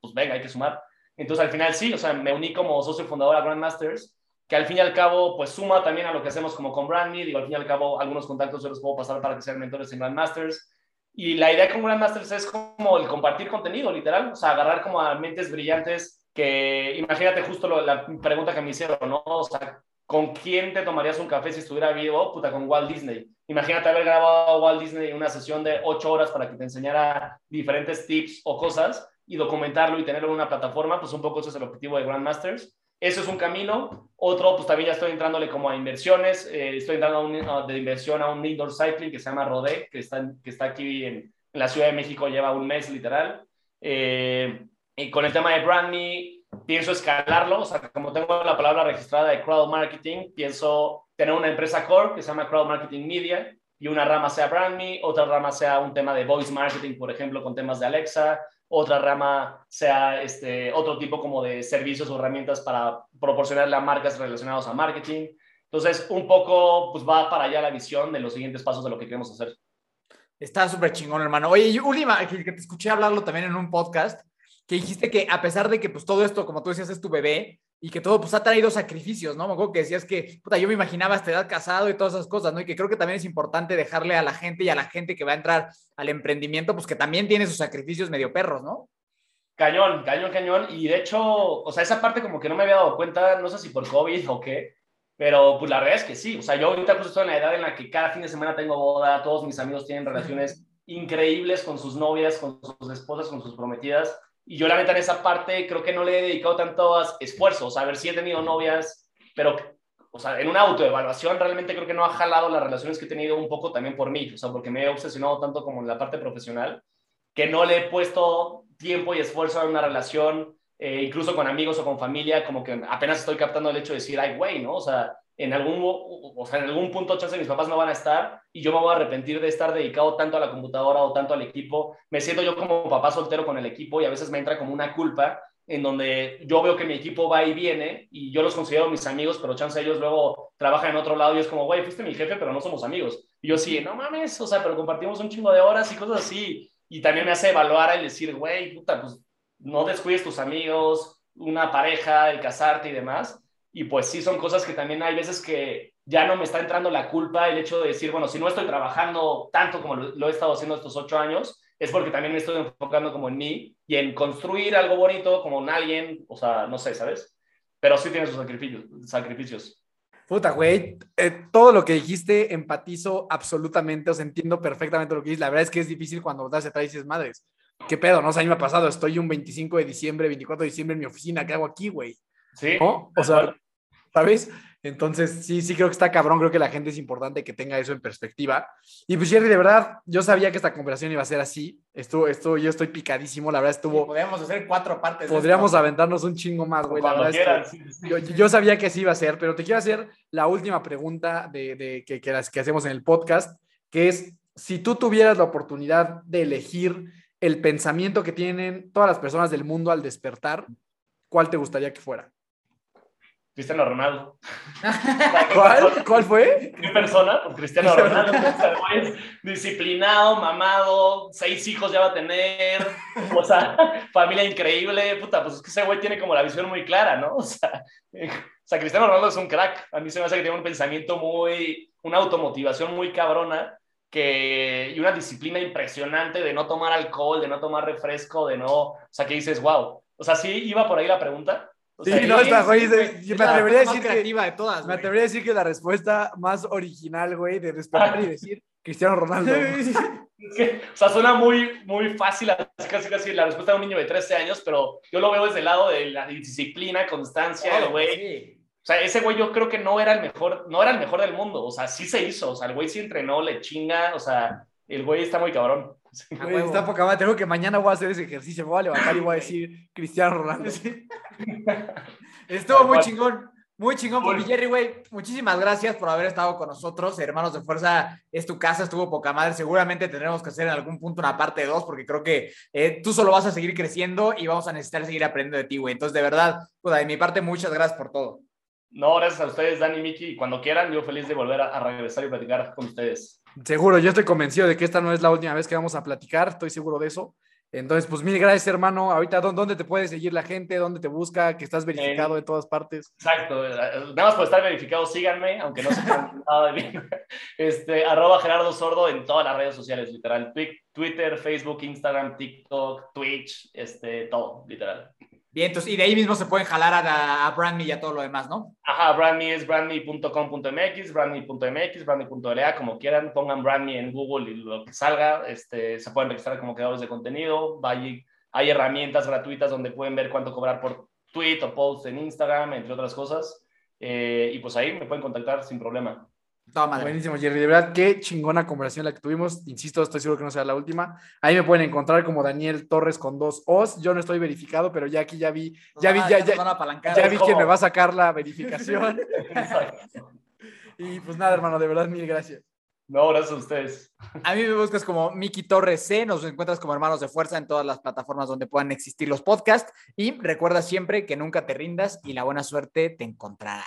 pues, venga, hay que sumar. Entonces, al final sí, o sea, me uní como socio fundador a Grandmasters, que al fin y al cabo, pues, suma también a lo que hacemos como con BrandMe. Digo, al fin y al cabo, algunos contactos yo los puedo pasar para que sean mentores en Grandmasters. Y la idea con Grandmasters es como el compartir contenido, literal. O sea, agarrar como a mentes brillantes que, imagínate justo la pregunta que me hicieron, ¿no? O sea, ¿con quién te tomarías un café si estuviera vivo? Puta, con Walt Disney. Imagínate haber grabado a Walt Disney una sesión de ocho horas para que te enseñara diferentes tips o cosas y documentarlo y tenerlo en una plataforma, pues un poco eso es el objetivo de Grandmasters. Eso es un camino. Otro, pues también ya estoy entrándole como a inversiones. Eh, estoy entrando a un, a- de inversión a un indoor cycling que se llama Rodé, que está, que está aquí en, en la Ciudad de México, lleva un mes literal. Eh, y con el tema de BrandMe, pienso escalarlo. O sea, como tengo la palabra registrada de crowd marketing, pienso tener una empresa core que se llama Crowd Marketing Media y una rama sea BrandMe, otra rama sea un tema de voice marketing, por ejemplo, con temas de Alexa, otra rama sea este, otro tipo como de servicios o herramientas para proporcionarle a marcas relacionadas a marketing. Entonces, un poco, pues va para allá la visión de los siguientes pasos de lo que queremos hacer. Está súper chingón, hermano. Oye, última, que te escuché hablarlo también en un podcast, que dijiste que a pesar de que pues todo esto, como tú decías, es tu bebé y que todo pues ha traído sacrificios, ¿no? Me acuerdo que decías que, puta, yo me imaginaba esta edad casado y todas esas cosas, ¿no? Y que creo que también es importante dejarle a la gente y a la gente que va a entrar al emprendimiento, pues que también tiene sus sacrificios medio perros, ¿no? Cañón, cañón, cañón. Y de hecho, o sea, esa parte como que no me había dado cuenta, no sé si por COVID o qué, pero pues la verdad es que sí. O sea, yo ahorita justo estoy en la edad en la que cada fin de semana tengo boda, todos mis amigos tienen relaciones increíbles con sus novias, con sus esposas, con sus prometidas. Y yo la neta en esa parte creo que no le he dedicado tanto esfuerzo. O sea, a ver si he tenido novias, pero, o sea, en una autoevaluación realmente creo que no ha jalado las relaciones que he tenido un poco también por mí. O sea, porque me he obsesionado tanto como en la parte profesional que no le he puesto tiempo y esfuerzo a una relación, eh, incluso con amigos o con familia, como que apenas estoy captando el hecho de decir, ay, güey, ¿no? O sea, en algún, o sea, en algún punto, chance, mis papás no van a estar y yo me voy a arrepentir de estar dedicado tanto a la computadora o tanto al equipo. Me siento yo como papá soltero con el equipo y a veces me entra como una culpa en donde yo veo que mi equipo va y viene y yo los considero mis amigos, pero chance ellos luego trabajan en otro lado y es como, güey, fuiste mi jefe, pero no somos amigos. Y yo sí, no mames, o sea, pero compartimos un chingo de horas y cosas así. Y también me hace evaluar el decir, güey, puta, pues no descuides tus amigos, una pareja, el casarte y demás. Y pues sí, son cosas que también hay veces que ya no me está entrando la culpa el hecho de decir, bueno, si no estoy trabajando tanto como lo, lo he estado haciendo estos ocho años, es porque también me estoy enfocando como en mí y en construir algo bonito como en alguien, o sea, no sé, ¿sabes? Pero sí tiene sus sacrificios. sacrificios. Puta, güey, eh, todo lo que dijiste empatizo absolutamente, o sea, entiendo perfectamente lo que dices. La verdad es que es difícil cuando das atrás y dices, madres, ¿qué pedo? No, o sea, a mí me ha pasado, estoy un 25 de diciembre, 24 de diciembre en mi oficina, ¿qué hago aquí, güey? Sí. ¿No? O sea, ¿sabes? Entonces, sí, sí creo que está cabrón, creo que la gente es importante que tenga eso en perspectiva. Y pues Jerry, de verdad, yo sabía que esta conversación iba a ser así. Estuvo, estuvo, yo estoy picadísimo, la verdad estuvo... Podríamos hacer cuatro partes. Podríamos esto. aventarnos un chingo más, güey. La verdad es que- yo, yo sabía que sí iba a ser, pero te quiero hacer la última pregunta de, de- que, que las que hacemos en el podcast, que es, si tú tuvieras la oportunidad de elegir el pensamiento que tienen todas las personas del mundo al despertar, ¿cuál te gustaría que fuera? Cristiano Ronaldo. ¿Cuál? ¿Cuál fue? ¿Qué persona? Pues Cristiano Ronaldo. o sea, el güey es disciplinado, mamado, seis hijos ya va a tener, o sea, familia increíble. Puta, pues es que ese güey tiene como la visión muy clara, ¿no? O sea, eh, o sea, Cristiano Ronaldo es un crack. A mí se me hace que tiene un pensamiento muy, una automotivación muy cabrona que, y una disciplina impresionante de no tomar alcohol, de no tomar refresco, de no, o sea, que dices, wow. O sea, sí iba por ahí la pregunta. O Sí, sea, no, está, güey, es me la atrevería a más decir que- creativa de todas, Me atrevería a decir que la respuesta más original, güey, de despertar y decir Cristiano Ronaldo. Es que, o sea, suena muy, muy fácil, casi, casi la respuesta de un niño de 13 años, pero yo lo veo desde el lado de la disciplina, constancia, güey. Sí. O sea, ese güey yo creo que no era el mejor, no era el mejor del mundo, o sea, sí se hizo, o sea, el güey sí entrenó, le chinga, o sea, el güey está muy cabrón. Güey, está poca madre. Tengo que mañana voy a hacer ese ejercicio. Me voy a levantar y voy a decir Cristiano Ronaldo. Estuvo muy chingón. Muy chingón, mi Jerry, güey. Muchísimas gracias por haber estado con nosotros. Hermanos de Fuerza, es tu casa, estuvo poca madre. Seguramente tendremos que hacer en algún punto una parte 2, porque creo que eh, tú solo vas a seguir creciendo y vamos a necesitar seguir aprendiendo de ti, güey. Entonces, de verdad, pues, de mi parte, muchas gracias por todo. No, gracias a ustedes, Dani y Miki, y cuando quieran, yo feliz de volver a, a regresar y platicar con ustedes. Seguro, yo estoy convencido de que esta no es la última vez que vamos a platicar. Estoy seguro de eso. Entonces, pues mil gracias, hermano. Ahorita, ¿dó- ¿dónde te puede seguir la gente? ¿Dónde te busca? Que estás verificado en todas partes. Exacto, eh, nada más por estar verificado, síganme, aunque no sepan nada de mí. Este, arroba Gerardo Sordo en todas las redes sociales, literal. Twi- Twitter, Facebook, Instagram, TikTok, Twitch, este, todo, literal. Bien, entonces, y de ahí mismo se pueden jalar a, a Brand Me y a todo lo demás, ¿no? Ajá, brandme es brandme.com.mx, brandme.mx, brandme.la, como quieran, pongan brandme en Google y lo que salga, este, se pueden registrar como creadores de contenido, hay, hay herramientas gratuitas donde pueden ver cuánto cobrar por tweet o post en Instagram, entre otras cosas, eh, y pues ahí me pueden contactar sin problema. Toda madre. Buenísimo, Jerry. De verdad, qué chingona conversación la que tuvimos. Insisto, estoy seguro que no será la última. Ahí me pueden encontrar como Daniel Torres con dos O's. Yo no estoy verificado, pero ya aquí ya vi, ya vi, Nos ya, ya, ya vi quién me va a sacar la verificación. Exacto. Y pues nada, hermano, de verdad, mil gracias. No, gracias a ustedes. A mí me buscas como Miki Torres C, nos encuentras como Hermanos de Fuerza en todas las plataformas donde puedan existir los podcasts y recuerda siempre que nunca te rindas y la buena suerte te encontrará.